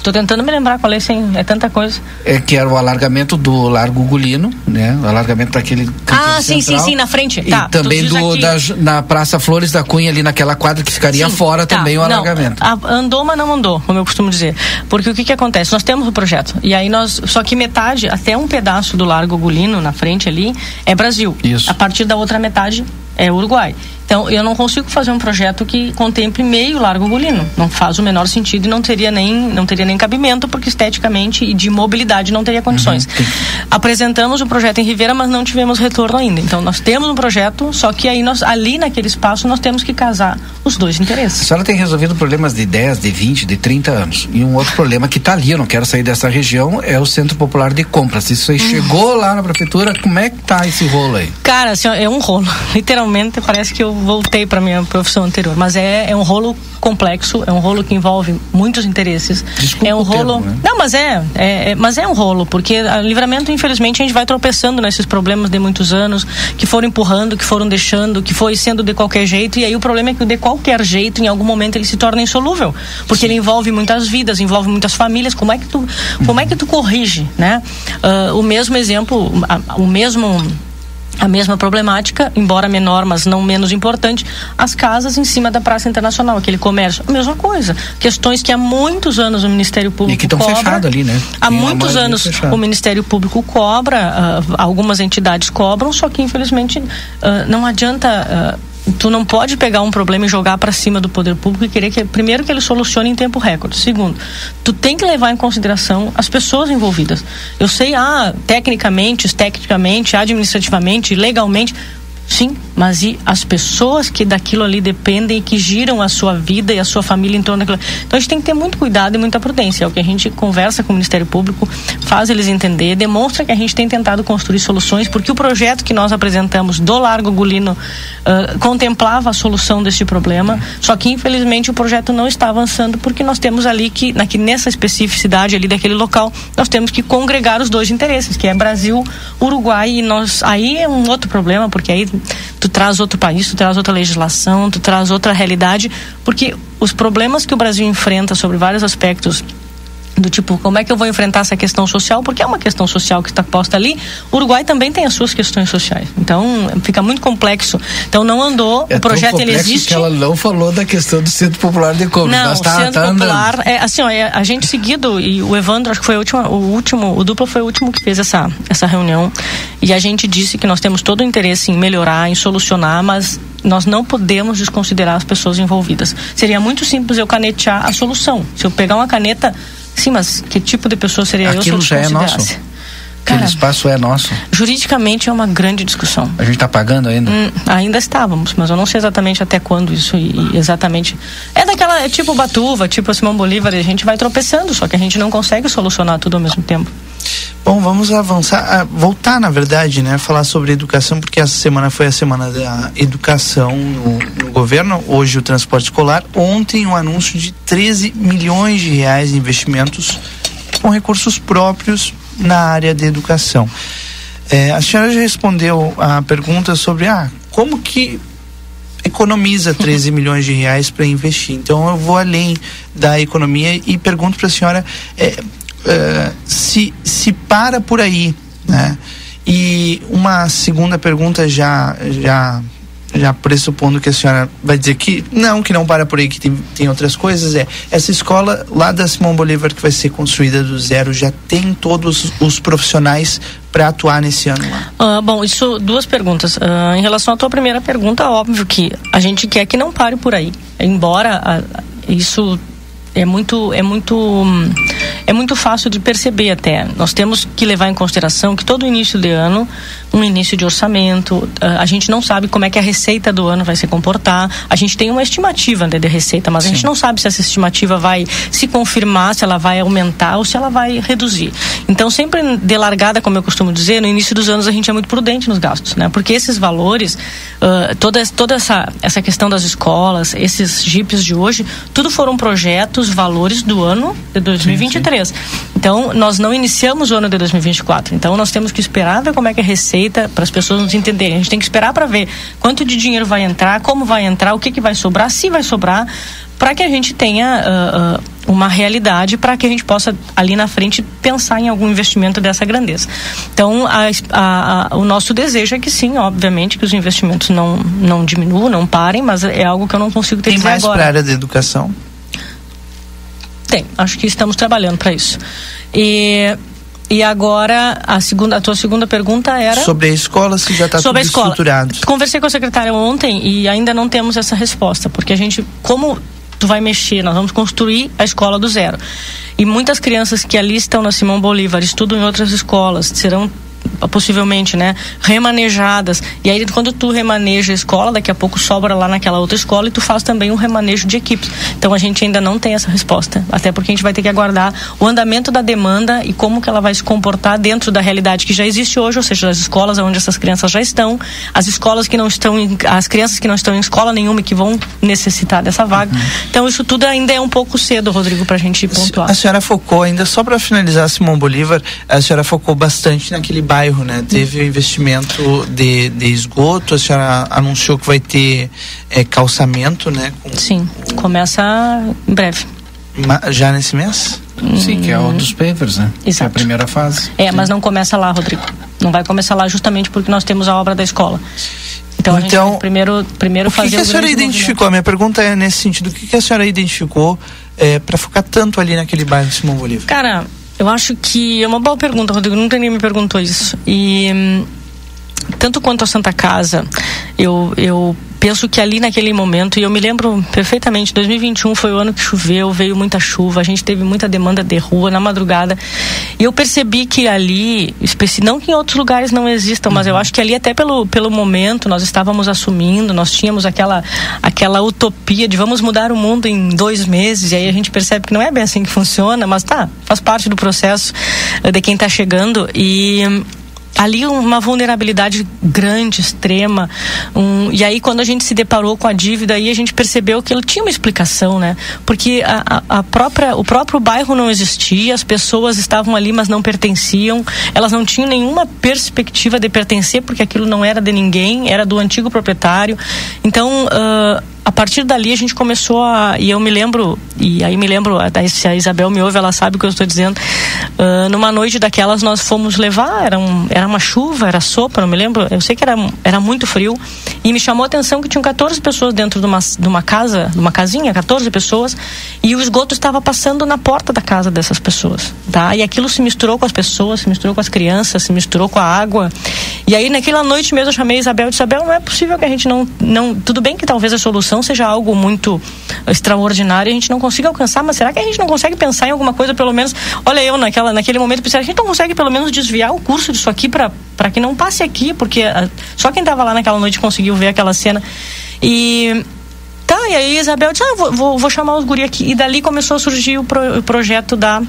Tô tentando me lembrar qual é, sem, é tanta coisa. É que era o alargamento do Largo Gulino, né? O alargamento daquele Ah, sim, sim, central. sim, na frente. E Tá, também do, da, na Praça Flores da Cunha, ali naquela quadra que ficaria Sim, fora tá, também o não, alargamento. a- andou, mas não andou, como eu costumo dizer. Porque o que que acontece? Nós temos o projeto. E aí nós. Só que metade, até um pedaço do Largo Gulino, na frente ali, é Brasil. Isso. A partir da outra metade é Uruguai. Então, eu não consigo fazer um projeto que contemple meio Largo Gulino. Não faz o menor sentido e não teria nem, não teria nem cabimento, porque esteticamente e de mobilidade não teria condições. Uhum. Apresentamos o projeto em Ribeira, mas não tivemos retorno ainda. Então, nós temos um projeto, só que aí nós, ali naquele espaço, nós temos que casar os dois interesses. A senhora tem resolvido problemas de 10, de 20, de 30 anos. E um outro problema que está ali, eu não quero sair dessa região, é o Centro Popular de Compras. Isso aí Hum. chegou lá na prefeitura, como é que tá esse rolo aí? Cara, assim, é um rolo. Literalmente parece que eu voltei para minha profissão anterior, mas é, é um rolo complexo, é um rolo que envolve muitos interesses. é um o termo, rolo. né? Não, mas é, é, é- mas é um rolo, porque a livramento, infelizmente, a gente vai tropeçando nesses problemas de muitos anos, que foram empurrando, que foram deixando, que foi sendo de qualquer jeito, e aí o problema é que de qualquer jeito, em algum momento, ele se torna insolúvel, porque ele envolve muitas vidas, envolve muitas famílias. Como é que tu, como é que tu corrige, né? Ah, o mesmo exemplo, a- o mesmo a mesma problemática, embora menor, mas não menos importante, as casas em cima da Praça Internacional, aquele comércio, a mesma coisa. Questões que há muitos anos o Ministério Público E que estão fechados ali, né? Há uma muitos anos fechada. o Ministério Público cobra, ah, algumas entidades cobram, só que infelizmente ah, não adianta. ah, Tu não pode pegar um problema e jogar para cima do poder público e querer que primeiro que ele solucione em tempo recorde. Segundo, tu tem que levar em consideração as pessoas envolvidas. Eu sei, ah, tecnicamente, tecnicamente, administrativamente, legalmente, Sim, mas e as pessoas que daquilo ali dependem e que giram a sua vida e a sua família em torno daquilo? Então a gente tem que ter muito cuidado e muita prudência. É o que a gente conversa com o Ministério Público, faz eles entender, demonstra que a gente tem tentado construir soluções, porque o projeto que nós apresentamos do Largo Gulino ah, contemplava a solução deste problema, só que infelizmente o projeto não está avançando porque nós temos ali que, na, que nessa especificidade ali daquele local, nós temos que congregar os dois interesses, que é Brasil, Uruguai e nós. Aí é um outro problema, porque aí tu traz outro país, tu traz outra legislação, tu traz outra realidade, porque os problemas que o Brasil enfrenta sobre vários aspectos do tipo, como é que eu vou enfrentar essa questão social? Porque é uma questão social que está posta ali. O Uruguai também tem as suas questões sociais. Então, fica muito complexo. Então, não andou. É o projeto ele existe. que ela não falou da questão do Centro Popular de Compras. Não, Nós o tá, Centro tá Popular, andando. é, assim, ó, é, a gente seguido, e o Evandro, acho que foi o último, o último, o duplo foi o último que fez essa, essa reunião. E a gente disse que nós temos todo o interesse em melhorar, em solucionar, mas nós não podemos desconsiderar as pessoas envolvidas. Seria muito simples eu canetear a solução. Se eu pegar uma caneta, sim, mas que tipo de pessoa seria Aquilo eu se eu já é nosso. Aquele espaço é nosso. Juridicamente é uma grande discussão. A gente está pagando ainda? Hum, ainda estávamos, mas eu não sei exatamente até quando isso e, e exatamente. É daquela, é tipo Batuva, tipo Simão Bolívar, a gente vai tropeçando, só que a gente não consegue solucionar tudo ao mesmo tempo. Bom, vamos avançar, ah, voltar na verdade, né, falar sobre educação, porque essa semana foi a semana da educação no, no governo, hoje o transporte escolar, ontem um anúncio de 13 milhões de reais em investimentos com recursos próprios na área de educação. É, a senhora já respondeu a pergunta sobre ah, como que economiza 13 milhões de reais para investir. Então eu vou além da economia e pergunto para a senhora é, é, se, se para por aí, né? E uma segunda pergunta já já já pressupondo que a senhora vai dizer que não, que não para por aí, que tem, tem outras coisas, é essa escola lá da Simão Bolívar que vai ser construída do zero já tem todos os profissionais para atuar nesse ano lá? Ah, bom, isso duas perguntas. Ah, em relação à tua primeira pergunta, óbvio que a gente quer que não pare por aí. Embora ah, isso é muito é muito é muito fácil de perceber até. Nós temos que levar em consideração que todo início de ano, um início de orçamento, ah, a gente não sabe como é que a receita do ano vai se comportar. A gente tem uma estimativa né, de receita, mas a gente não sabe se essa estimativa vai se confirmar, se ela vai aumentar ou se ela vai reduzir. Então, sempre de largada, como eu costumo dizer, no início dos anos a gente é muito prudente nos gastos, né? Porque esses valores, ah, toda, toda essa, essa questão das escolas, esses jipes de hoje, tudo foram projetos, valores do ano de 2023. Então, nós não iniciamos o ano de 2024. Então, nós temos que esperar ver como é que a receita para as pessoas nos entenderem. A gente tem que esperar para ver quanto de dinheiro vai entrar, como vai entrar, o que, que vai sobrar, se vai sobrar, para que a gente tenha ah, uma realidade, para que a gente possa ali na frente pensar em algum investimento dessa grandeza. Então, a, a, a, o nosso desejo é que sim, obviamente, que os investimentos não, não diminuam, não parem, mas é algo que eu não consigo ter Tem mais para a área da educação? Tem, acho que estamos trabalhando para isso. E, e agora, a, segunda, a tua segunda pergunta era. Sobre a escola, se já está tudo escola. estruturado. Conversei com a secretária ontem e ainda não temos essa resposta, porque a gente, como tu vai mexer, nós vamos construir a escola do zero. E muitas crianças que ali estão na Simão Bolívar estudam em outras escolas, serão possivelmente, né, remanejadas. E aí quando tu remaneja a escola, daqui a pouco sobra lá naquela outra escola e tu faz também um remanejo de equipes. Então a gente ainda não tem essa resposta, até porque a gente vai ter que aguardar o andamento da demanda e como que ela vai se comportar dentro da realidade que já existe hoje, ou seja, as escolas onde essas crianças já estão, as escolas que não estão, em, as crianças que não estão em escola nenhuma e que vão necessitar dessa vaga. Então isso tudo ainda é um pouco cedo, Rodrigo, para a gente pontuar. A senhora focou, ainda só para finalizar, Simão Bolívar, a senhora focou bastante naquele bairro, né? Teve o investimento de, de esgoto, a senhora anunciou que vai ter é, calçamento, né? Com, Sim, começa em breve. ma- já nesse mês? Sim, que é o dos pavers, né? Que é a primeira fase. É, mas não começa lá, Rodrigo. Não vai começar lá justamente porque nós temos a obra da escola. Então, a gente Então, vai primeiro, primeiro O que, fazer que a senhora identificou? A minha pergunta é nesse sentido: o que, que a senhora identificou para focar tanto ali naquele bairro Simão Bolívar? Cara, eu acho que é uma boa pergunta, Rodrigo. Nunca ninguém me perguntou isso. E hum, tanto quanto a Santa Casa, eu, eu penso que ali naquele momento, e eu me lembro perfeitamente, 2021 foi o ano que choveu, veio muita chuva, a gente teve muita demanda de rua na madrugada. E eu percebi que ali, não que em outros lugares não existam, mas eu acho que ali até pelo, pelo momento nós estávamos assumindo, nós tínhamos aquela, aquela utopia de vamos mudar o mundo em dois meses, e aí a gente percebe que não é bem assim que funciona, mas tá, faz parte do processo eh, de quem está chegando. E ali uma vulnerabilidade grande, extrema. Um, e aí quando a gente se deparou com a dívida, aí a gente percebeu que ele tinha uma explicação, né? Porque a, a, própria, o próprio bairro não existia, as pessoas estavam ali, mas não pertenciam, elas não tinham nenhuma perspectiva de pertencer, porque aquilo não era de ninguém, era do antigo proprietário. Então, uh, a partir dali a gente começou a. E eu me lembro, e aí me lembro, se a Isabel me ouve, ela sabe o que eu estou dizendo. Uh, numa noite daquelas nós fomos levar, era, um, era uma chuva, era sopa, não me lembro, eu sei que era, era muito frio. E me chamou a atenção que tinham 14 pessoas dentro de uma, de uma casa, de uma casinha, 14 pessoas, e o esgoto estava passando na porta da casa dessas pessoas. Tá? E aquilo se misturou com as pessoas, se misturou com as crianças, se misturou com a água. E aí naquela noite mesmo eu chamei a Isabel e disse, Isabel, não é possível que a gente não. não tudo bem que talvez a solução seja algo muito extraordinário e a gente não consiga alcançar, mas será que a gente não consegue pensar em alguma coisa, pelo menos? Olha, eu naquela, naquele momento pensei, a gente não consegue pelo menos desviar o curso disso aqui para que não passe aqui, porque a, ah, só quem estava lá naquela noite conseguiu ver aquela cena. E Tá, e aí Isabel disse, ah, vou, vou, vou chamar os guri aqui. E dali começou a surgir o, pro, o projeto da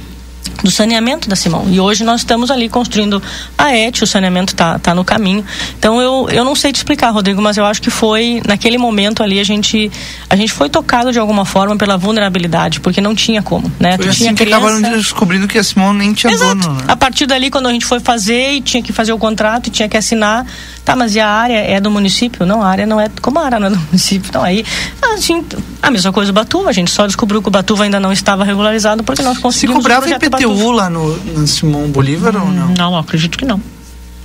do saneamento da Simão. E hoje nós estamos ali construindo a ET, o saneamento está tá no caminho. Então eu, eu não sei te explicar, Rodrigo, mas eu acho que foi naquele momento ali a gente a gente foi tocado de alguma forma pela vulnerabilidade, porque não tinha como, né? Foi tu assim tinha que criança... acabaram descobrindo que a Simão nem tinha Exato. dono. Né? A partir dali quando a gente foi fazer e tinha que fazer o contrato e tinha que assinar, tá, mas e a área é do município? Não, a área não é, como a área não é do município? Então aí a, gente, a mesma coisa o Batuva, a gente só descobriu que o Batuva ainda não estava regularizado porque nós conseguimos Se cobrava IPTU IPTU lá no, no Simão Bolívar hum, ou não? Não, acredito que não.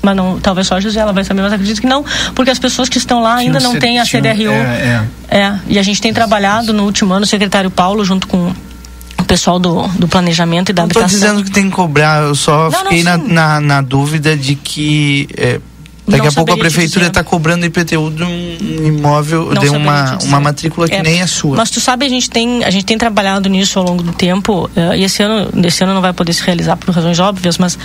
Mas não, talvez só a Gisela vai saber, mas acredito que não, porque as pessoas que estão lá ainda não têm a CDRU. É, é. é, e a gente tem trabalhado no último ano, o secretário Paulo, junto com o pessoal do, do planejamento e da não habitação. Estou dizendo que tem que cobrar, eu só não, fiquei não, na, na, na, dúvida de que. É, Daqui a pouco a prefeitura está cobrando IPTU de um imóvel, não de uma, uma matrícula que é, nem é sua. Mas tu sabe, a gente tem, a gente tem trabalhado nisso ao longo do tempo, uh, e esse ano, esse ano não vai poder se realizar por razões óbvias, mas uh,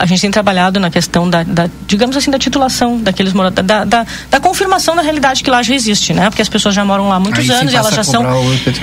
a gente tem trabalhado na questão da, da digamos assim, da titulação daqueles moradores, da, da, da, confirmação da realidade que lá já existe, né? Porque as pessoas já moram lá há muitos Aí anos e elas já são.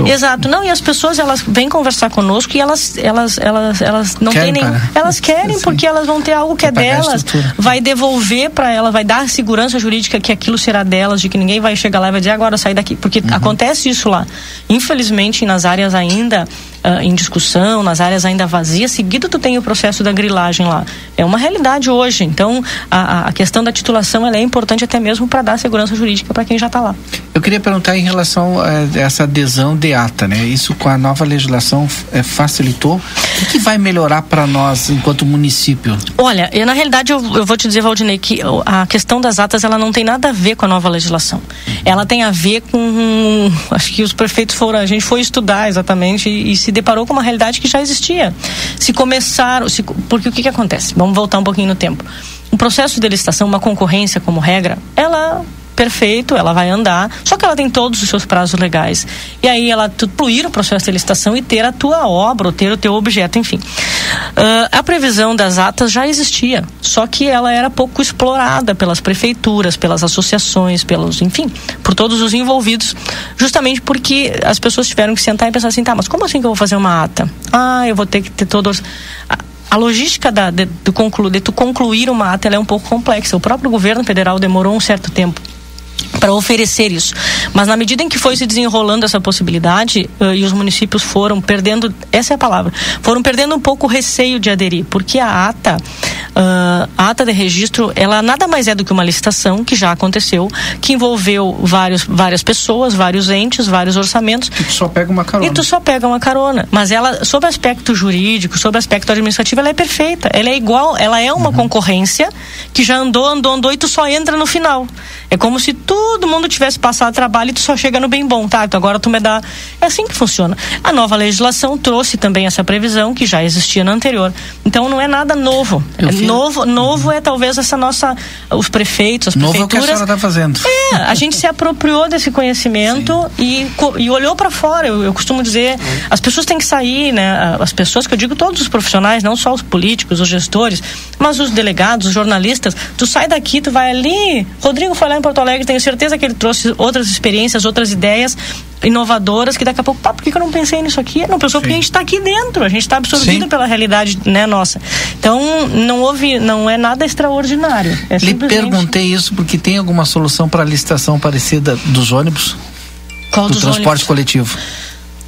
Exato, não, e as pessoas elas vêm conversar conosco e elas, elas, elas, elas não querem têm nem. Elas querem Sim. porque elas vão ter algo que é delas, vai devolver para ela, vai dar segurança jurídica que aquilo será delas, de que ninguém vai chegar lá e vai dizer agora sai daqui, porque uhum. acontece isso lá. Infelizmente, nas áreas ainda uh, em discussão, nas áreas ainda vazias, seguido tu tem o processo da grilagem lá. É uma realidade hoje. Então, a, a questão da titulação é importante até mesmo para dar segurança jurídica para quem já está lá. Eu queria perguntar em relação a essa adesão de ata, né? Isso com a nova legislação é, facilitou? O que, vai melhorar para nós enquanto município? Olha, eu, na realidade eu, eu, vou te dizer, Valdinei, que a questão das atas ela não tem nada a ver com a nova legislação. Ela tem a ver com, acho que os prefeitos foram, a gente foi estudar exatamente e, e se deparou com uma realidade que já existia. Se começaram, se, porque o que, que acontece? Vamos voltar um pouquinho no tempo. Um processo de licitação, uma concorrência como regra, ela perfeito, ela vai andar, só que ela tem todos os seus prazos legais. E aí ela fluir o processo de licitação e ter a tua obra, ou ter o teu objeto, enfim. Uh, a previsão das atas já existia, só que ela era pouco explorada pelas prefeituras, pelas associações, pelos, enfim, por todos os envolvidos, justamente porque as pessoas tiveram que sentar e pensar assim, tá, mas como assim que eu vou fazer uma ata? Ah, eu vou ter que ter todos a logística da, de, de, conclu, de tu concluir uma ata é um pouco complexa. O próprio governo federal demorou um certo tempo para oferecer isso. Mas na medida em que foi se desenrolando essa possibilidade uh, e os municípios foram perdendo, essa é a palavra, foram perdendo um pouco o receio de aderir, porque a ata, uh, a ata de registro, ela nada mais é do que uma licitação que já aconteceu, que envolveu vários, várias pessoas, vários entes, vários orçamentos. E tu só pega uma carona. E tu só pega uma carona. Mas ela, sob aspecto jurídico, sob aspecto administrativo, ela é perfeita. Ela é igual, ela é uma uhum. concorrência que já andou, andou, andou e tu só entra no final. É como se todo mundo tivesse passado trabalho e tu só chega no bem bom, tá? Então agora tu me dá. É assim que funciona. A nova legislação trouxe também essa previsão que já existia na anterior. Então não é nada novo. É novo, novo é talvez essa nossa. Os prefeitos, as novo prefeituras. É o que a senhora está fazendo. É, a gente se apropriou desse conhecimento e, e olhou para fora. Eu, eu, costumo dizer, as pessoas têm que sair, né? As pessoas que eu digo, todos os profissionais, não só os políticos, os gestores, mas os delegados, os jornalistas. Tu sai daqui, tu vai ali. Rodrigo foi lá em Porto Alegre, tenho certeza que ele trouxe outras experiências, outras ideias inovadoras que daqui a pouco, pá, por que, que eu não pensei nisso aqui? Não pensou Sim. porque a gente está aqui dentro, a gente está absorvido Sim. pela realidade, né, nossa. Então, não houve, não é nada extraordinário. É Lhe perguntei isso porque tem alguma solução para a licitação parecida dos ônibus? Qual do dos transporte ônibus? coletivo?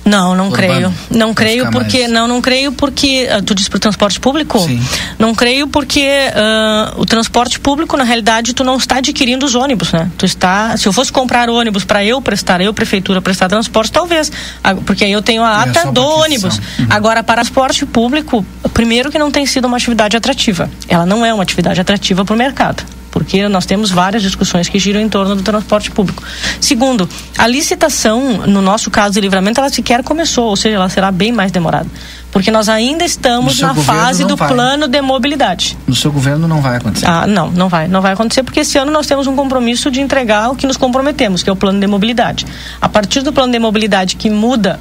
Não, não creio. Não creio porque mais. não, não creio porque uh, tu diz para o transporte público. Sim. Não creio porque uh, o transporte público na realidade tu não está adquirindo os ônibus, né? Tu está, se eu fosse comprar ônibus para eu prestar, eu prefeitura prestar transporte, talvez, porque aí eu tenho a é ata é do ônibus. Uhum. Agora para transporte público, primeiro que não tem sido uma atividade atrativa. Ela não é uma atividade atrativa para o mercado porque nós temos várias discussões que giram em torno do transporte público. Segundo, a licitação, no nosso caso de livramento, ela sequer começou, ou seja, ela será bem mais demorada. Porque nós ainda estamos na fase do vai. plano de mobilidade. No seu governo não vai acontecer? Ah, não, não vai. Não vai acontecer porque esse ano nós temos um compromisso de entregar o que nos comprometemos, que é o plano de mobilidade. A partir do plano de mobilidade que muda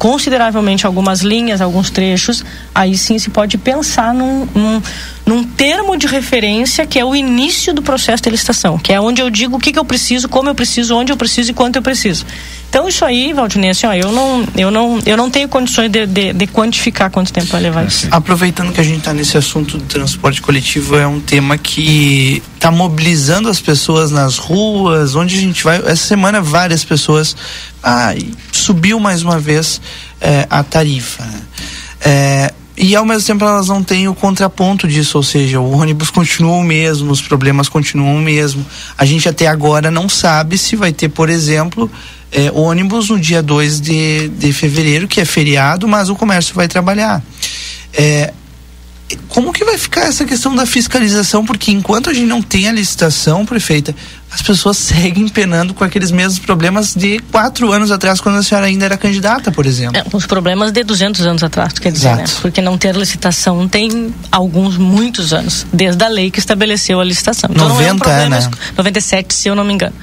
consideravelmente algumas linhas, alguns trechos, aí sim se pode pensar num, num, num termo de referência que é o início do processo de licitação, que é onde eu digo o que, que eu preciso, como eu preciso, onde eu preciso e quanto eu preciso. Então isso aí, Valdinei, assim, ó, eu não, eu não, eu não tenho condições de, de, de quantificar quanto tempo vai levar isso. Aproveitando que a gente está nesse assunto do transporte coletivo, é um tema que está mobilizando as pessoas nas ruas, onde a gente vai. Essa semana várias pessoas ah, subiu mais uma vez é, a tarifa. É, e ao mesmo tempo elas não têm o contraponto disso, ou seja, o ônibus continua o mesmo, os problemas continuam o mesmo. A gente até agora não sabe se vai ter, por exemplo, é, ônibus no dia 2 de, de fevereiro, que é feriado, mas o comércio vai trabalhar. É, como que vai ficar essa questão da fiscalização? Porque enquanto a gente não tem a licitação, prefeita, as pessoas seguem penando com aqueles mesmos problemas de quatro anos atrás, quando a senhora ainda era candidata, por exemplo. É, os problemas de 200 anos atrás, quer dizer, né? Porque não ter licitação tem alguns, muitos anos, desde a lei que estabeleceu a licitação. Então 90, não é um problema, né? 97, se eu não me engano.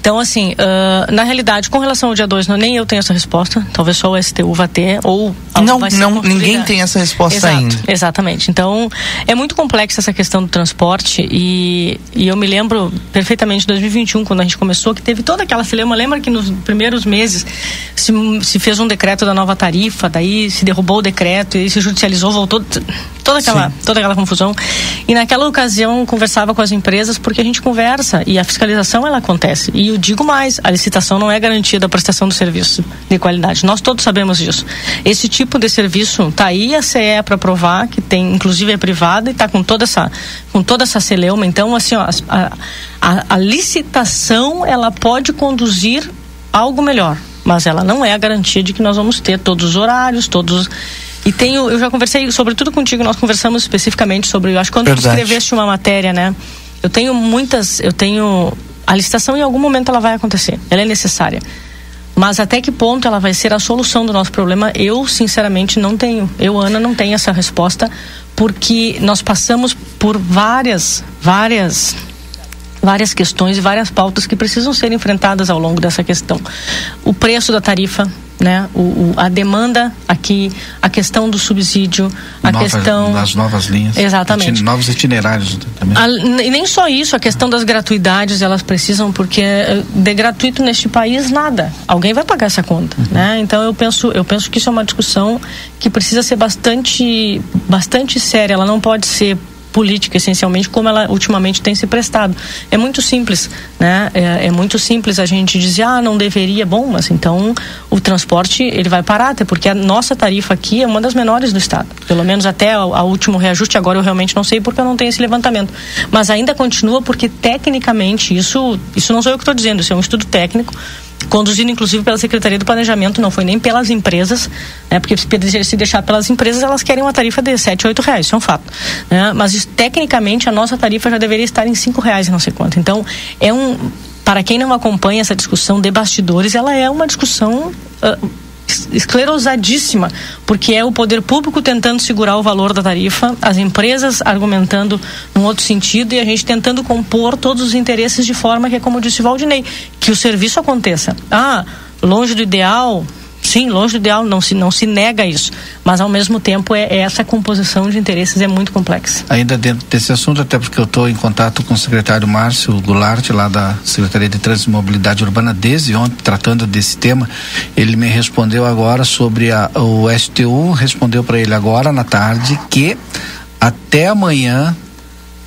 Então, assim, uh, na realidade, com relação ao dia 2, nem eu tenho essa resposta, talvez só o STU vá ter, ou... Não, não ninguém tem essa resposta Exato, ainda. Exatamente. Então, é muito complexa essa questão do transporte e, e eu me lembro perfeitamente de 2021, quando a gente começou, que teve toda aquela filema. Lembra que nos primeiros meses se, se fez um decreto da nova tarifa, daí se derrubou o decreto e se judicializou, voltou toda aquela, toda aquela confusão. E naquela ocasião conversava com as empresas porque a gente conversa e a fiscalização ela acontece. E eu digo mais, a licitação não é garantia da prestação do serviço de qualidade. Nós todos sabemos disso. Esse tipo de serviço tá aí a CE para provar que tem, inclusive é privada e está com toda essa com toda essa celeuma. Então assim, ó, a, a, a licitação ela pode conduzir algo melhor, mas ela não é a garantia de que nós vamos ter todos os horários, todos e tenho, eu já conversei sobre tudo contigo, nós conversamos especificamente sobre, eu acho que quando Verdade. tu escreveste uma matéria, né? Eu tenho muitas, eu tenho a licitação em algum momento ela vai acontecer, ela é necessária. Mas até que ponto ela vai ser a solução do nosso problema? Eu, sinceramente, não tenho. Eu, Ana, não tenho essa resposta, porque nós passamos por várias, várias várias questões e várias pautas que precisam ser enfrentadas ao longo dessa questão. O preço da tarifa, né? O, o, a demanda aqui, a questão do subsídio, a Nova, questão das novas linhas, exatamente, novos itinerários também. A, e nem só isso, a questão das gratuidades elas precisam porque eh, de gratuito neste país nada, alguém vai pagar essa conta, uhum. né? Então eu penso, eu penso que isso é uma discussão que precisa ser bastante, bastante séria. Ela não pode ser política, essencialmente, como ela ultimamente tem se prestado. É muito simples, né? É, é, muito simples a gente dizer, ah, não deveria, bom, mas então o transporte ele vai parar, até porque a nossa tarifa aqui é uma das menores do estado, pelo menos até o último reajuste. Agora eu realmente não sei porque eu não tenho esse levantamento, mas ainda continua porque tecnicamente isso, isso não sou eu que estou dizendo, isso é um estudo técnico conduzido inclusive pela Secretaria do Planejamento, não foi nem pelas empresas, né, porque se deixar pelas empresas, elas querem uma tarifa de 7, 8 reais, isso é um fato. Né, mas isso, tecnicamente a nossa tarifa já deveria estar em 5 reais e não sei quanto. Então, é um. Para quem não acompanha essa discussão de bastidores, ela é uma discussão. Uh, esclerosadíssima, porque é o poder público tentando segurar o valor da tarifa, as empresas argumentando num outro sentido e a gente tentando compor todos os interesses de forma que, como disse Valdinei, que o serviço aconteça. Ah, longe do ideal, sim, longe do ideal, não se, não se nega isso. Mas ao mesmo tempo é, é essa composição de interesses é muito complexa. Ainda dentro desse assunto, até porque eu estou em contato com o secretário Márcio Goulart, lá da Secretaria de Trânsito e Mobilidade Urbana, desde ontem, tratando desse tema. Ele me respondeu agora sobre a, o STU, respondeu para ele agora na tarde que até amanhã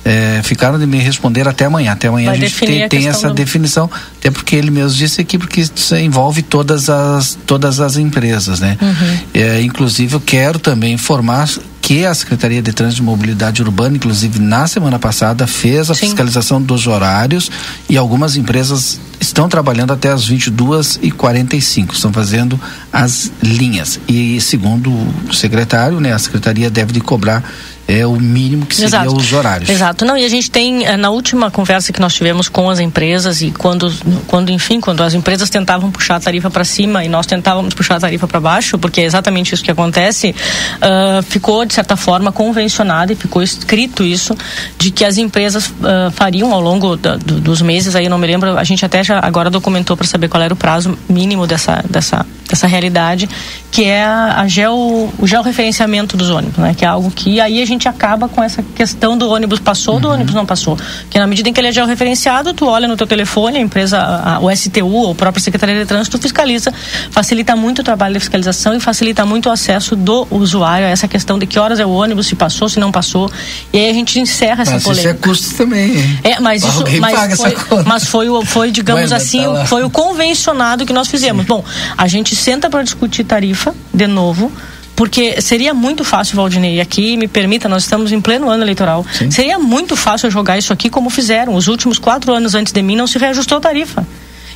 é, ficaram de me responder até amanhã. Até amanhã Vai a gente tem, a tem essa do- definição, até porque ele mesmo disse aqui, porque isso envolve todas as, todas as empresas, né? Uhum. É, inclusive, eu quero também informar que a Secretaria de Trânsito e Mobilidade Urbana, inclusive na semana passada, fez a fiscalização dos horários e algumas empresas estão trabalhando até as 22 e 45 estão fazendo as linhas. E segundo o secretário, né, a Secretaria deve de cobrar é, o mínimo que seria Exato. os horários. Exato. Não, e a gente tem, eh, na última conversa que nós tivemos com as empresas e quando, quando enfim, quando as empresas tentavam puxar a tarifa para cima e nós tentávamos puxar a tarifa para baixo, porque é exatamente isso que acontece, ah, ficou, de certa forma, convencionado e ficou escrito isso, de que as empresas ah, fariam ao longo da- do- dos meses, aí eu não me lembro, a gente até já agora documentou para saber qual era o prazo mínimo dessa, dessa, dessa realidade, que é a, a geo, o georreferenciamento dos ônibus, né? Que é algo que aí a gente acaba com essa questão do ônibus passou, do ônibus não passou. Que na medida em que ele é georreferenciado, tu olha no teu telefone, a empresa, a, o STU, ou a própria Secretaria de Trânsito fiscaliza, facilita muito o trabalho de fiscalização e facilita muito o acesso do usuário a essa questão de que horas é o ônibus, se passou, se não passou. E aí a gente encerra essa Mas isso é polêmica. custo também, hein? É, mas isso, Alguém mas paga foi, essa conta. mas foi, o- foi digamos assim, tá foi o convencionado que nós fizemos. Bom, a gente senta para discutir tarifa de novo. Porque seria muito fácil, Valdinei, aqui me permita, nós estamos em pleno ano eleitoral. Seria muito fácil jogar isso aqui como fizeram. Os últimos quatro anos antes de mim não se reajustou a tarifa.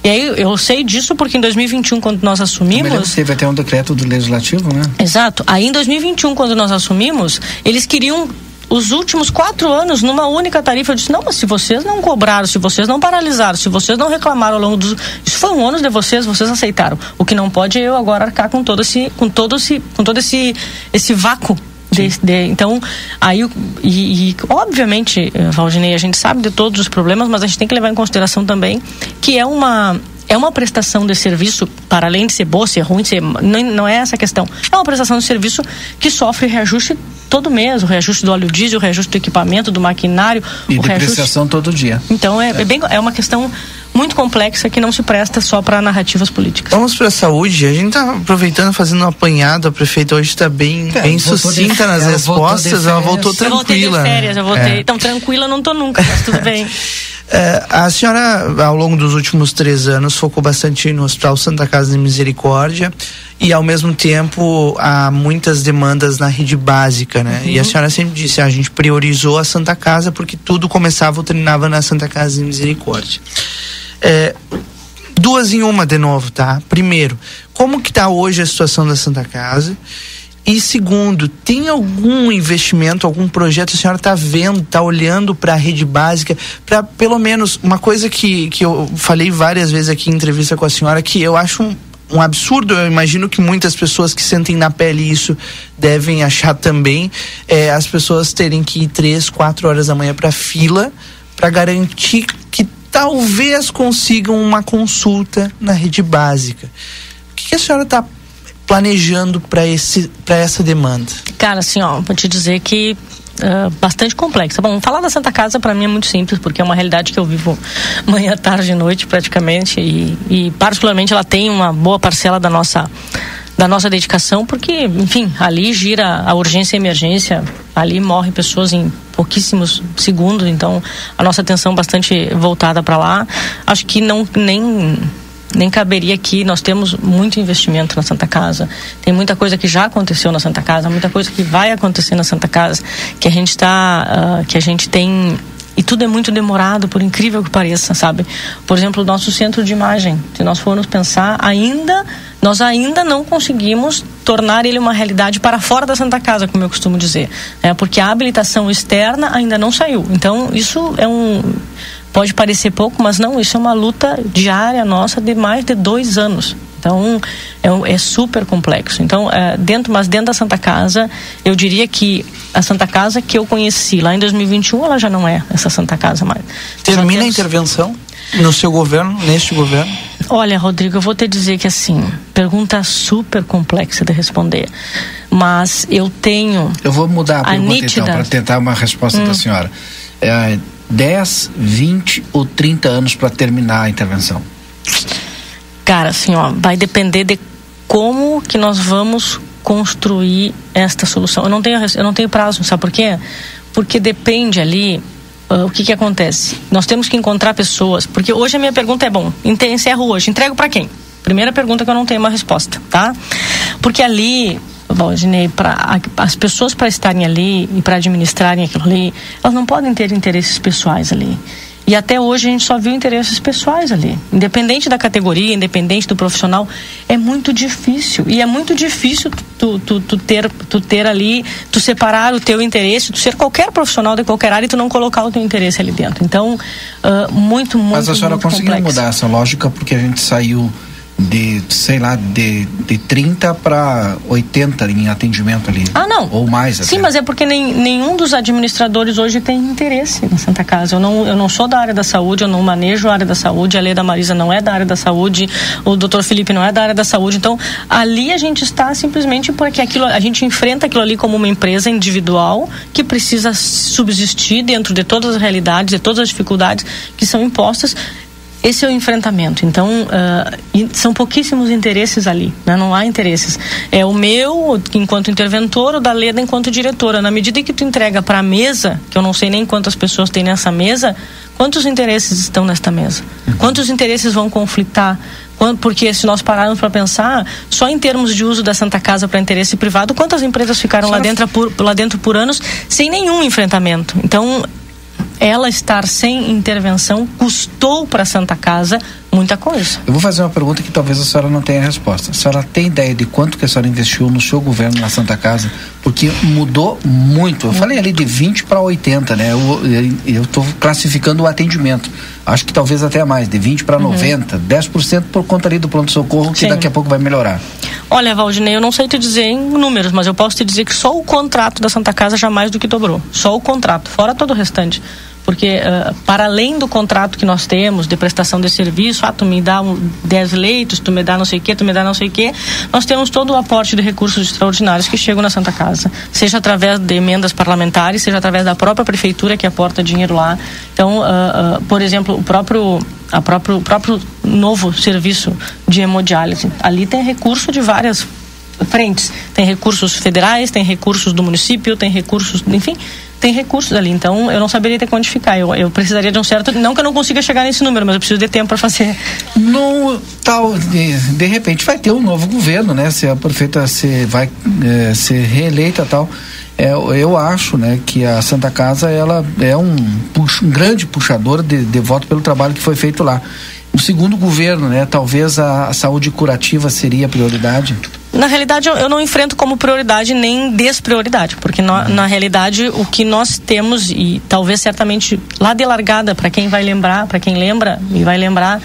E aí eu sei disso porque em 2021, quando nós assumimos. Teve até um decreto do legislativo, né? Exato. Aí em 2021, quando nós assumimos, eles queriam os últimos quatro anos numa única tarifa. Eu disse, não, mas se vocês não cobraram, se vocês não paralisaram, se vocês não reclamaram ao longo dos. Isso foi um ônus de vocês, vocês aceitaram. O que não pode é eu agora arcar com todo esse. com todo esse. com todo esse, esse vácuo. De, de- então, aí, e, e, obviamente, eh, Valdinei, a gente sabe de todos os problemas, mas a gente tem que levar em consideração também que é uma, é uma prestação de serviço, para além de ser boa, ser ruim, ser, não, não é essa a questão. É uma prestação de serviço que sofre reajuste todo mês, o reajuste do óleo diesel, o reajuste do equipamento, do maquinário, E o reajuste. depreciação todo dia. Então é, é bem, é uma questão muito complexa que não se presta só para narrativas políticas. Vamos para a saúde. A gente tá aproveitando, fazendo um apanhado. A prefeita hoje está bem, É, bem de sucinta férias, nas ela voltou de respostas. Ela voltou Eu voltei de tranquila. férias, eu voltei. É. Então, tranquila não tô nunca, mas tudo bem. É, a senhora, ao longo dos últimos três anos, focou bastante no Hospital Santa Casa de Misericórdia e, ao mesmo tempo, há muitas demandas na rede básica, né? Uhum. E a senhora sempre disse, "Ah, a gente priorizou a Santa Casa porque tudo começava ou terminava na Santa Casa de Misericórdia. É, duas em uma de novo, tá? Primeiro, como que tá hoje a situação da Santa Casa? E segundo, tem algum investimento, algum projeto a senhora está vendo, está olhando para a rede básica, para pelo menos uma coisa que, que eu falei várias vezes aqui em entrevista com a senhora, que eu acho um, absurdo, eu imagino que muitas pessoas que sentem na pele isso devem achar também, é, as pessoas terem que ir três, quatro horas da manhã para fila para garantir que talvez consigam uma consulta na rede básica. O que, que a senhora está planejando para essa demanda? Cara, assim, ó, vou te dizer que ah, bastante complexa. Bom, falar da Santa Casa para mim é muito simples, porque é uma realidade que eu vivo manhã, tarde e noite praticamente e, e particularmente ela tem uma boa parcela da nossa da nossa dedicação, porque, enfim, ali gira a urgência e emergência, ali morrem pessoas em pouquíssimos segundos, então a nossa atenção bastante voltada para lá. Acho que não nem nem caberia aqui. Nós temos muito investimento na Santa Casa. Tem muita coisa que já aconteceu na Santa Casa, muita coisa que vai acontecer na Santa Casa, que a gente está, que a gente tem e tudo é muito demorado, por incrível que pareça, sabe? Por exemplo, o nosso centro de imagem, se nós formos pensar, ainda nós ainda não conseguimos tornar ele uma realidade para fora da Santa Casa, como eu costumo dizer, é porque a habilitação externa ainda não saiu. Então, isso é um pode parecer pouco, mas não, isso é uma luta diária nossa de mais de dois anos. Então é, é super complexo. Então é, dentro, mas dentro da Santa Casa, eu diria que a Santa Casa que eu conheci lá em 2021, ela já não é essa Santa Casa mais. Termina a temos- intervenção? No seu governo, neste governo? Olha, Rodrigo, eu vou te dizer que assim, pergunta super complexa de responder. Mas eu tenho. Eu vou mudar a, a pergunta nítida... então, para tentar uma resposta Hum. da senhora. É, 10, 20 ou 30 anos para terminar a intervenção? Cara, assim, ó, vai depender de como que nós vamos construir esta solução. Eu não tenho, eu não tenho prazo, sabe por quê? Porque depende ali ah, o que que acontece. Nós temos que encontrar pessoas, porque hoje a minha pergunta é bom, encerro hoje, entrego para quem? Primeira pergunta que eu não tenho uma resposta, tá? Porque ali Valdinei, para as pessoas para estarem ali e para administrarem aquilo ali, elas não podem ter interesses pessoais ali. E até hoje a gente só viu interesses pessoais ali. Independente da categoria, independente do profissional, é muito difícil. E é muito difícil tu, tu, tu, ter, tu ter ali, tu separar o teu interesse, tu ser qualquer profissional de qualquer área e tu não colocar o teu interesse ali dentro. Então, ah, muito, muito, Mas a senhora muito conseguiu complexo. mudar essa lógica porque a gente saiu de, sei lá, de, de 30 para 80 em atendimento ali. Ah, não. Ou mais até. Sim, mas é porque nem, nenhum dos administradores hoje tem interesse na Santa Casa. Eu não, eu não sou da área da saúde, eu não manejo a área da saúde, a lei da Marisa não é da área da saúde, o doutor Felipe não é da área da saúde. Então, ali a gente está simplesmente porque aquilo, a gente enfrenta aquilo ali como uma empresa individual que precisa subsistir dentro de todas as realidades, de todas as dificuldades que são impostas. Esse é o enfrentamento. Então, e são pouquíssimos interesses ali, né? não há interesses. É o meu, enquanto interventor, o da Leda enquanto diretora. Na medida que tu entrega para a mesa, que eu não sei nem quantas pessoas tem nessa mesa, quantos interesses estão nesta mesa? Quantos interesses vão conflitar? Porque se nós pararmos para pensar, só em termos de uso da Santa Casa para interesse privado, quantas empresas ficaram lá dentro, por, lá dentro por anos sem nenhum enfrentamento? Então, ela estar sem intervenção custou para a Santa Casa muita coisa. Eu vou fazer uma pergunta que talvez a senhora não tenha resposta. A senhora tem ideia de quanto que a senhora investiu no seu governo na Santa Casa? Porque mudou muito. Eu falei ali de 20 para 80, né? Eu estou classificando o atendimento. Acho que talvez até mais, de 20 para Uhum. 90, 10% por conta ali do pronto-socorro, que Sim. daqui a pouco vai melhorar. Olha, Valdinei, eu não sei te dizer em números, mas eu posso te dizer que só o contrato da Santa Casa já mais do que dobrou. Só o contrato, fora todo o restante. Porque, ah, para além do contrato que nós temos de prestação de serviço, ah, tu me dá um, 10 leitos, tu me dá não sei o quê, tu me dá não sei o quê, nós temos todo o aporte de recursos extraordinários que chegam na Santa Casa. Seja através de emendas parlamentares, seja através da própria prefeitura que aporta dinheiro lá. Então, ah, ah, por exemplo, o próprio a próprio, o próprio novo serviço de hemodiálise. Ali tem recurso de várias frentes. Tem recursos federais, tem recursos do município, tem recursos, enfim, tem recursos ali. Então, eu não saberia te quantificar. Eu, eu precisaria de um certo. Não que eu não consiga chegar nesse número, mas eu preciso de tempo para fazer. No tal, de, de repente vai ter um novo governo, né? Se a prefeita se vai eh, ser reeleita tal. É, eu acho, né, que a Santa Casa ela é um, pux- um grande puxador de, de voto pelo trabalho que foi feito lá. No segundo governo, né, talvez a, a saúde curativa seria a prioridade. Na realidade, eu, não enfrento como prioridade nem desprioridade, porque no- na realidade o que nós temos, e talvez certamente lá de largada, para quem vai lembrar, para quem lembra e vai lembrar,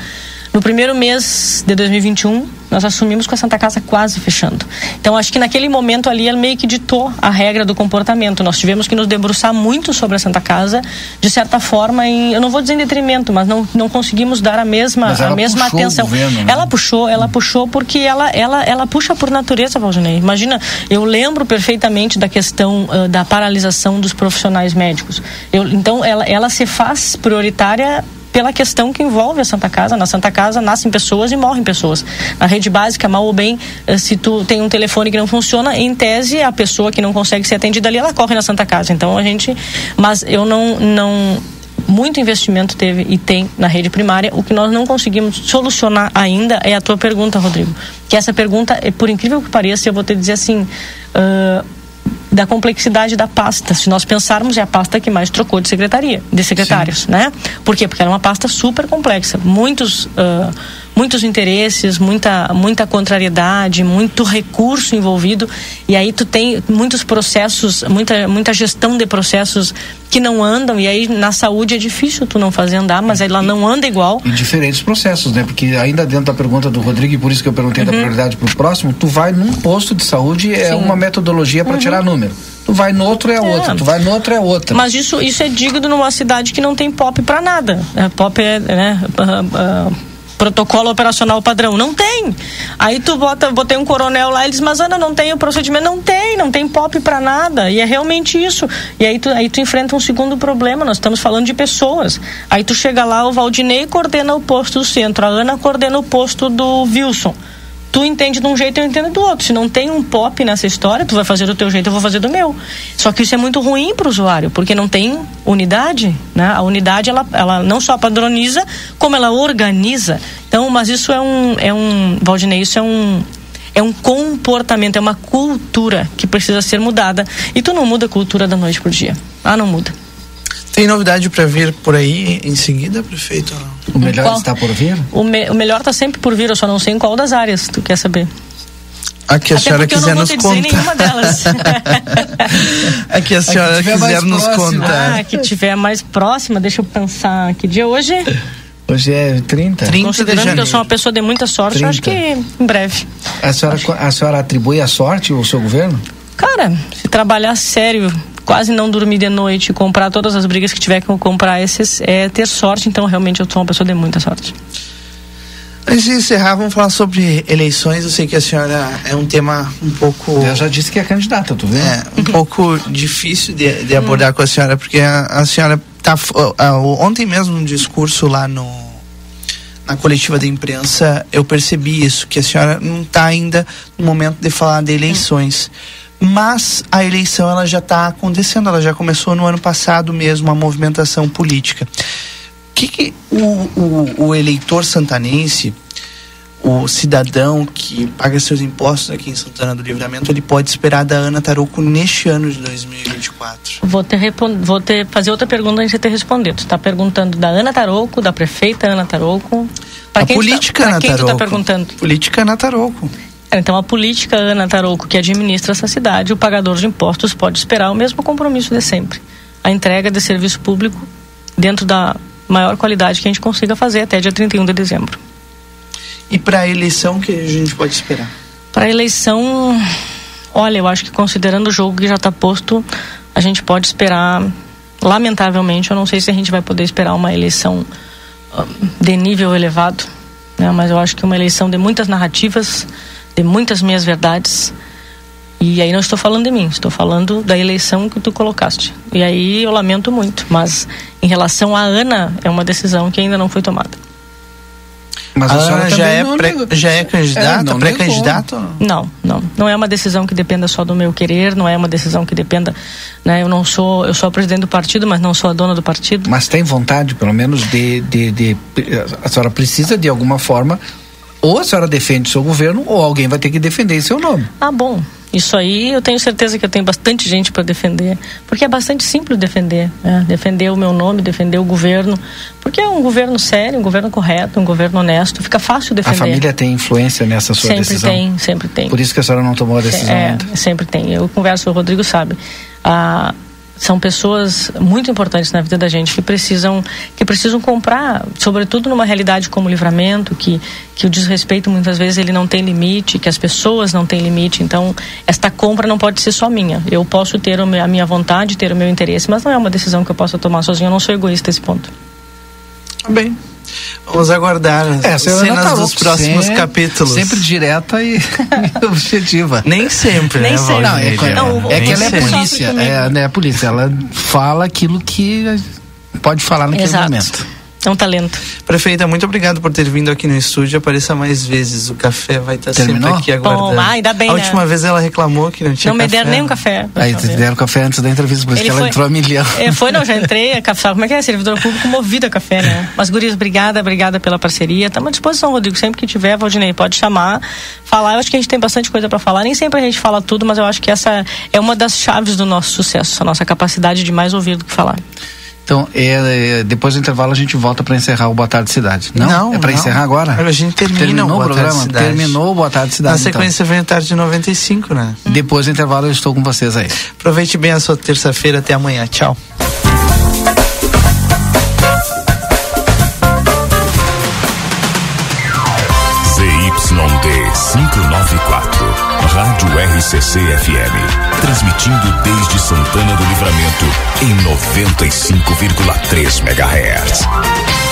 no primeiro mês de 2021, nós assumimos com a Santa Casa quase fechando. Então, acho que naquele momento ali, ela meio que ditou a regra do comportamento. Nós tivemos que nos debruçar muito sobre a Santa Casa, de certa forma, em, eu não vou dizer em detrimento, mas não, não conseguimos dar a mesma, a mesma atenção. governo, né? Ela puxou, ela puxou porque ela, ela, ela puxa por natureza, Valdinei. Imagina, eu lembro perfeitamente da questão ah, da paralisação dos profissionais médicos. Eu, então, ela, ela se faz prioritária pela questão que envolve a Santa Casa. Na Santa Casa nascem pessoas e morrem pessoas. Na rede básica, mal ou bem, eh, se tu tem um telefone que não funciona, em tese, a pessoa que não consegue ser atendida ali, ela corre na Santa Casa. Então, a gente... Mas eu não... não muito investimento teve e tem na rede primária. O que nós não conseguimos solucionar ainda é a tua pergunta, Rodrigo. Que essa pergunta, é, por incrível que pareça, eu vou te dizer assim. ah, da complexidade da pasta. Se nós pensarmos, é a pasta que mais trocou de secretaria, de secretários, né? Por quê? Porque era uma pasta super complexa, muitos ah, muitos interesses, muita muita contrariedade, muito recurso envolvido e aí tu tem muitos processos, muita muita gestão de processos que não andam e aí na saúde é difícil tu não fazer andar, mas ela não anda igual. E diferentes processos, né? Porque ainda dentro da pergunta do Rodrigo, e por isso que eu perguntei da Uhum. prioridade para o próximo, tu vai num posto de saúde, é Sim. uma metodologia para Uhum. tirar número. Tu vai no outro é, É. outra, tu vai no outro é outra. Mas isso, isso é digno numa cidade que não tem pop pra nada. É, pop é, né, ah, ah, protocolo operacional padrão. Não tem. Aí tu bota, botei um coronel lá, ele diz, mas Ana, não tem o procedimento. Não tem, não tem pop pra nada. E é realmente isso. E aí tu, aí tu enfrenta um segundo problema. Nós estamos falando de pessoas. Aí tu chega lá, o Valdinei coordena o posto do centro, a Ana coordena o posto do Wilson. Tu entende de um jeito, eu entendo do outro. Se não tem um pop nessa história, tu vai fazer do teu jeito, eu vou fazer do meu. Só que isso é muito ruim para o usuário, porque não tem unidade, né? A unidade ela, ela não só padroniza, como ela organiza. Então, mas isso é um é um Valdinei, isso é um é um comportamento, é uma cultura que precisa ser mudada. E tu não muda a cultura da noite pro dia. Ah, não muda. Tem novidade para vir por aí em seguida, prefeito? O melhor Qual? está por vir? O, me- o melhor tá sempre por vir, eu só não sei em qual das áreas tu quer saber. A que a Até senhora quiser não vou nos te dizer contar. nenhuma delas. A que a senhora tiver mais quiser nos contar. Ah, que tiver mais próxima, deixa eu pensar. Que dia é hoje? Hoje é 30. 30 de Considerando que eu sou uma pessoa de muita sorte, eu acho que 30. em breve. A senhora, a senhora atribui a sorte ao seu governo? Cara, se trabalhar sério, quase não dormir de noite, comprar todas as brigas que tiver que comprar, esses, é ter sorte. Então, realmente, eu sou uma pessoa de muita sorte. Antes de encerrar, vamos falar sobre eleições. Eu sei que a senhora é um tema um pouco. Eu já disse que é candidata, tu vê? É, um pouco difícil de, de abordar com a senhora, porque a, a senhora tá. o- ontem mesmo, um discurso lá no. Na coletiva da imprensa, eu percebi isso, que a senhora não está ainda no momento de falar de eleições. Mas a eleição ela já está acontecendo, ela já começou no ano passado mesmo, a movimentação política. O que, que o, o, o eleitor santanense, o cidadão que paga seus impostos aqui em Santana do Livramento, ele pode esperar da Ana Tarouco neste ano de 2024? Vou ter, vou ter fazer outra pergunta antes de ter respondido. Tu tá perguntando da Ana Tarouco, da prefeita Ana Tarouco. Pra a tá- política pra Ana tu tá Tarouco. perguntando? Política Ana Tarouco. Então, a política Ana Tarouco, que administra essa cidade, o pagador de impostos pode esperar o mesmo compromisso de sempre. A entrega de serviço público dentro da maior qualidade que a gente consiga fazer até dia 31 de dezembro. E para a eleição, o que a gente pode esperar? Para a eleição, olha, eu acho que considerando o jogo que já está posto, a gente pode esperar, lamentavelmente, eu não sei se a gente vai poder esperar uma eleição ah, de nível elevado, né? mas eu acho que uma eleição de muitas narrativas, de muitas meias verdades. E aí não estou falando de mim, estou falando da eleição que tu colocaste. E aí eu lamento muito, mas em relação à Ana, é uma decisão que ainda não foi tomada. Mas a a senhora Ana já é, pré- já é É, candidata, não pré-candidata? Não, não. Não é uma decisão que dependa só do meu querer, não é uma decisão que dependa, né? Eu não sou, eu sou a presidente do partido, mas não sou a dona do partido. Mas tem vontade, pelo menos, de, de, de. A senhora precisa, de alguma forma, ou a senhora defende seu governo, ou alguém vai ter que defender seu nome. Ah, bom. Isso aí eu tenho certeza que eu tenho bastante gente para defender, porque é bastante simples defender, né? defender o meu nome, defender o governo, porque é um governo sério, um governo correto, um governo honesto, fica fácil defender. A família tem influência nessa sua sempre decisão? tem, sempre tem. Por isso que a senhora não tomou a decisão É, ainda. sempre tem. Eu converso, o Rodrigo sabe. Ah, são pessoas muito importantes na vida da gente que precisam que precisam comprar, sobretudo numa realidade como o livramento, que que o desrespeito muitas vezes ele não tem limite, que as pessoas não têm limite. Então, esta compra não pode ser só minha. Eu posso ter a minha vontade, ter o meu interesse, mas não é uma decisão que eu possa tomar sozinho. Eu não sou egoísta nesse ponto. Tá Bem, vamos aguardar as É, cenas dos próximos sempre- capítulos. Sempre direta e objetiva. Nem sempre, Nem né, sempre. Não, é, Valdinei? não, é que ela é sempre. polícia. É, né, a polícia. Ela fala aquilo que pode falar naquele Exato. momento. É um talento. Prefeita, muito obrigado por ter vindo aqui no estúdio. Apareça mais vezes. O café vai estar Terminou? sempre aqui aguardando. Bom, ah, ainda bem, a né? última vez ela reclamou que não tinha não me café. deram nem um café. Aí te deram café antes da entrevista, por isso Ele que ela foi- entrou a milhão. É, foi, não, já entrei, a café, como é que é? Servidor público movido a café, né? Mas, gurias, obrigada, obrigada pela parceria. Estamos à disposição, Rodrigo, sempre que tiver, Valdinei, pode chamar, falar. Eu acho que a gente tem bastante coisa para falar. Nem sempre a gente fala tudo, mas eu acho que essa é uma das chaves do nosso sucesso, a nossa capacidade de mais ouvir do que falar. Então, é, é, depois do intervalo a gente volta para encerrar o Boa Tarde Cidade. Não? Não, é para encerrar agora? A gente termina Terminou o Boa o Tarde programa? Cidade. Terminou o Boa Tarde Cidade. Na sequência vem o Tarde 95, né? então. Depois do intervalo eu estou com vocês aí. Aproveite bem a sua terça-feira. Até amanhã. Tchau. ZYD 594, Rádio RCC FM, transmitindo desde Santana do Livramento em 95,3 MHz.